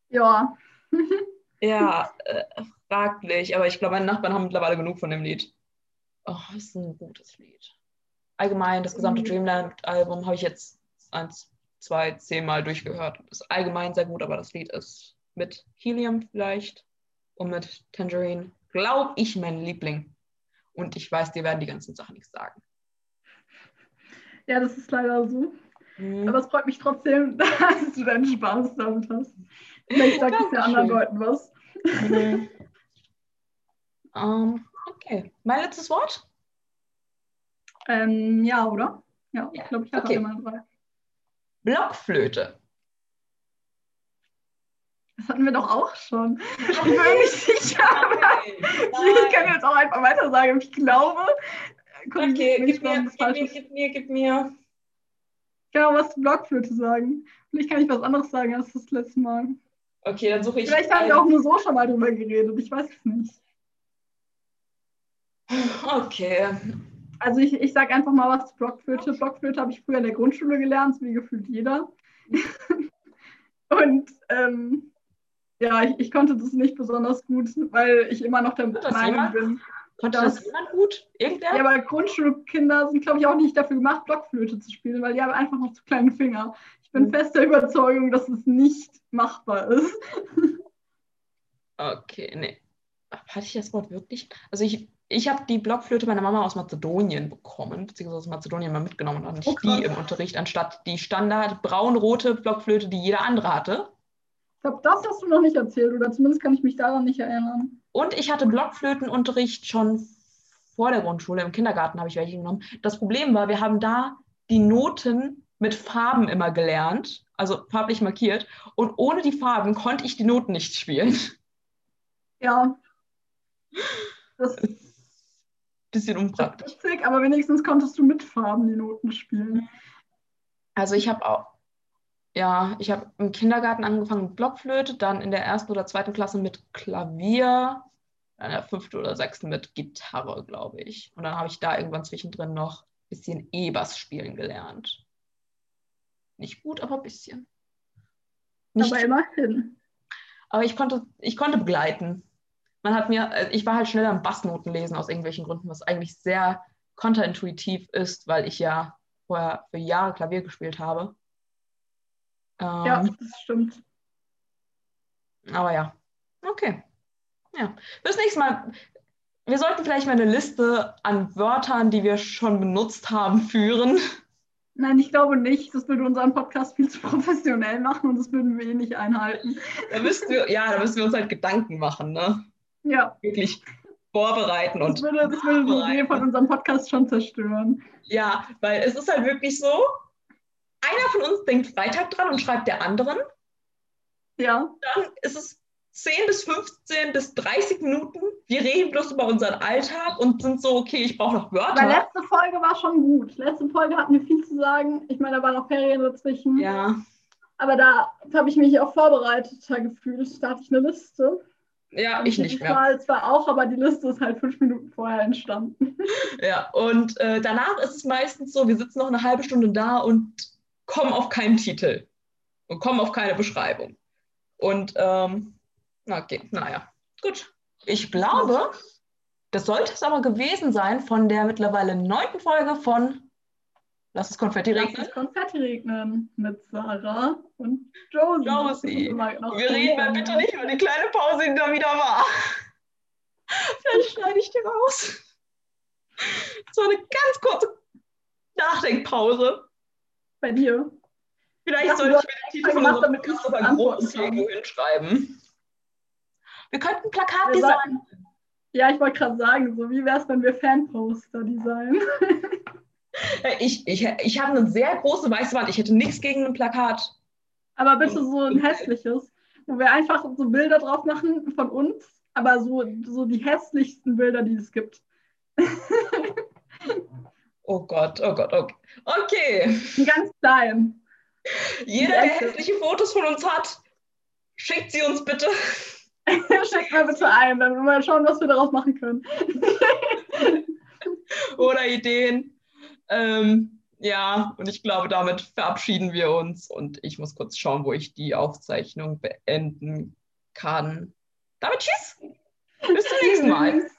[SPEAKER 2] Ja.
[SPEAKER 1] ja, äh, fraglich, aber ich glaube, meine Nachbarn haben mittlerweile genug von dem Lied. Oh, ist ein gutes Lied. Allgemein, das gesamte mhm. Dreamland-Album habe ich jetzt eins, zwei, zehnmal durchgehört. Ist allgemein sehr gut, aber das Lied ist mit Helium vielleicht und mit Tangerine, glaube ich, mein Liebling. Und ich weiß, dir werden die ganzen Sachen nichts sagen.
[SPEAKER 2] Ja, das ist leider so. Mhm. Aber es freut mich trotzdem, dass du deinen Spaß damit hast. Vielleicht sagt es ja anderen Leuten was.
[SPEAKER 1] Mhm. um, ähm, okay. Mein letztes Wort?
[SPEAKER 2] Ähm, ja, oder? Ja, ich glaube, ich hatte okay. immer drei.
[SPEAKER 1] Blockflöte.
[SPEAKER 2] Das hatten wir doch auch schon. Ich bin mir nicht sicher. Nein, Ich kann jetzt auch einfach weiter sagen. Ich glaube.
[SPEAKER 1] Okay, gib mir, gib, mir, gib mir, gib mir.
[SPEAKER 2] Ich kann auch was zu Blockflöte sagen. Vielleicht kann ich was anderes sagen als das letzte Mal.
[SPEAKER 1] Okay, dann suche ich.
[SPEAKER 2] Vielleicht haben wir auch nur so schon mal drüber geredet. Ich weiß es nicht.
[SPEAKER 1] Okay.
[SPEAKER 2] Also ich, ich sage einfach mal was zu Blockflöte. Blockflöte habe ich früher in der Grundschule gelernt, wie gefühlt jeder. Und ähm, ja, ich, ich, konnte das nicht besonders gut, weil ich immer noch der Meinung bin.
[SPEAKER 1] Konnte das, das jemand gut? Irgendwer?
[SPEAKER 2] Ja, aber Grundschulkinder sind, glaube ich, auch nicht dafür gemacht, Blockflöte zu spielen, weil die haben einfach noch zu kleine Finger. Ich bin mhm. fest der Überzeugung, dass es nicht machbar ist.
[SPEAKER 1] Okay, nee. Hatte ich das Wort wirklich? Also ich, ich habe die Blockflöte meiner Mama aus Mazedonien bekommen, beziehungsweise aus Mazedonien mal mitgenommen und hatte oh, die im Unterricht, anstatt die Standard braun-rote Blockflöte, die jeder andere hatte.
[SPEAKER 2] Ich glaube, das hast du noch nicht erzählt, oder zumindest kann ich mich daran nicht erinnern.
[SPEAKER 1] Und ich hatte Blockflötenunterricht schon vor der Grundschule, im Kindergarten habe ich welche genommen. Das Problem war, wir haben da die Noten mit Farben immer gelernt, also farblich markiert. Und ohne die Farben konnte ich die Noten nicht spielen.
[SPEAKER 2] Ja. Das
[SPEAKER 1] bisschen unpraktisch.
[SPEAKER 2] Witzig, aber wenigstens konntest du mit Farben die Noten spielen.
[SPEAKER 1] Also ich habe auch, ja, ich habe im Kindergarten angefangen mit Blockflöte, dann in der ersten oder zweiten Klasse mit Klavier, in der fünften oder sechsten mit Gitarre, glaube ich. Und dann habe ich da irgendwann zwischendrin noch ein bisschen E-Bass spielen gelernt. Nicht gut, aber ein bisschen.
[SPEAKER 2] Nicht aber immerhin.
[SPEAKER 1] Aber ich konnte, ich konnte begleiten man hat mir, äh, ich war halt schneller am Bassnoten lesen aus irgendwelchen Gründen, was eigentlich sehr konterintuitiv ist, weil ich ja vorher für Jahre Klavier gespielt habe.
[SPEAKER 2] Ähm, ja, das stimmt.
[SPEAKER 1] Aber ja, okay. Ja. Fürs nächste Mal, wir sollten vielleicht mal eine Liste an Wörtern, die wir schon benutzt haben, führen.
[SPEAKER 2] Nein, ich glaube nicht. Das würde unseren Podcast viel zu professionell machen und das würden wir eh nicht einhalten.
[SPEAKER 1] Da müssten wir, ja, da müssen wir uns halt Gedanken machen, ne?
[SPEAKER 2] Ja.
[SPEAKER 1] Wirklich vorbereiten und.
[SPEAKER 2] Das würde, das würde die Idee von unserem Podcast schon zerstören.
[SPEAKER 1] Ja, weil es ist halt wirklich so, einer von uns denkt Freitag dran und schreibt der anderen.
[SPEAKER 2] Ja.
[SPEAKER 1] Dann ist es 10 bis 15 bis 30 Minuten. Wir reden bloß über unseren Alltag und sind so, okay, ich brauche noch Wörter.
[SPEAKER 2] Aber letzte Folge war schon gut. Letzte Folge hatten wir viel zu sagen. Ich meine, da waren noch Ferien dazwischen.
[SPEAKER 1] Ja.
[SPEAKER 2] Aber da habe ich mich auch vorbereiteter gefühlt. Da hatte ich eine Liste.
[SPEAKER 1] Ja,
[SPEAKER 2] Und
[SPEAKER 1] ich nicht mehr.
[SPEAKER 2] digital zwar auch, aber die Liste ist halt fünf Minuten vorher entstanden.
[SPEAKER 1] Ja, und äh, danach ist es meistens so, wir sitzen noch eine halbe Stunde da und kommen auf keinen Titel und kommen auf keine Beschreibung. Und ähm, okay, naja, gut. Ich glaube, das sollte es aber gewesen sein von der mittlerweile neunten Folge von Lass es Konfetti
[SPEAKER 2] Lass
[SPEAKER 1] regnen.
[SPEAKER 2] es Konfetti regnen mit Sarah und Josie.
[SPEAKER 1] Josie. Wir reden mal bitte nicht über die kleine Pause, die da wieder war. Vielleicht schneide ich die raus. Das war eine ganz kurze Nachdenkpause.
[SPEAKER 2] Bei dir.
[SPEAKER 1] Vielleicht
[SPEAKER 2] Ja,
[SPEAKER 1] sollte ich mir den Titel von unserem
[SPEAKER 2] antworten
[SPEAKER 1] groß irgendwo hinschreiben. Wir könnten Plakat designen.
[SPEAKER 2] Ja, ich wollte gerade sagen, so wie wäre es, wenn wir Fanposter designen?
[SPEAKER 1] Ich, ich, ich habe eine sehr große weiße Wand. Ich hätte nichts gegen ein Plakat.
[SPEAKER 2] Aber bitte so ein hässliches, wo wir einfach so Bilder drauf machen von uns, aber so, so die hässlichsten Bilder, die es gibt.
[SPEAKER 1] Oh Gott, oh Gott, okay. Okay.
[SPEAKER 2] Ganz klein.
[SPEAKER 1] Jeder, der hässliche Fotos von uns hat, schickt sie uns bitte.
[SPEAKER 2] Schickt mal bitte ein, dann mal schauen, was wir daraus machen können.
[SPEAKER 1] oder Ideen. Ähm, ja, und ich glaube, damit verabschieden wir uns. Und ich muss kurz schauen, wo ich die Aufzeichnung beenden kann. Damit tschüss. Bis zum nächsten Mal.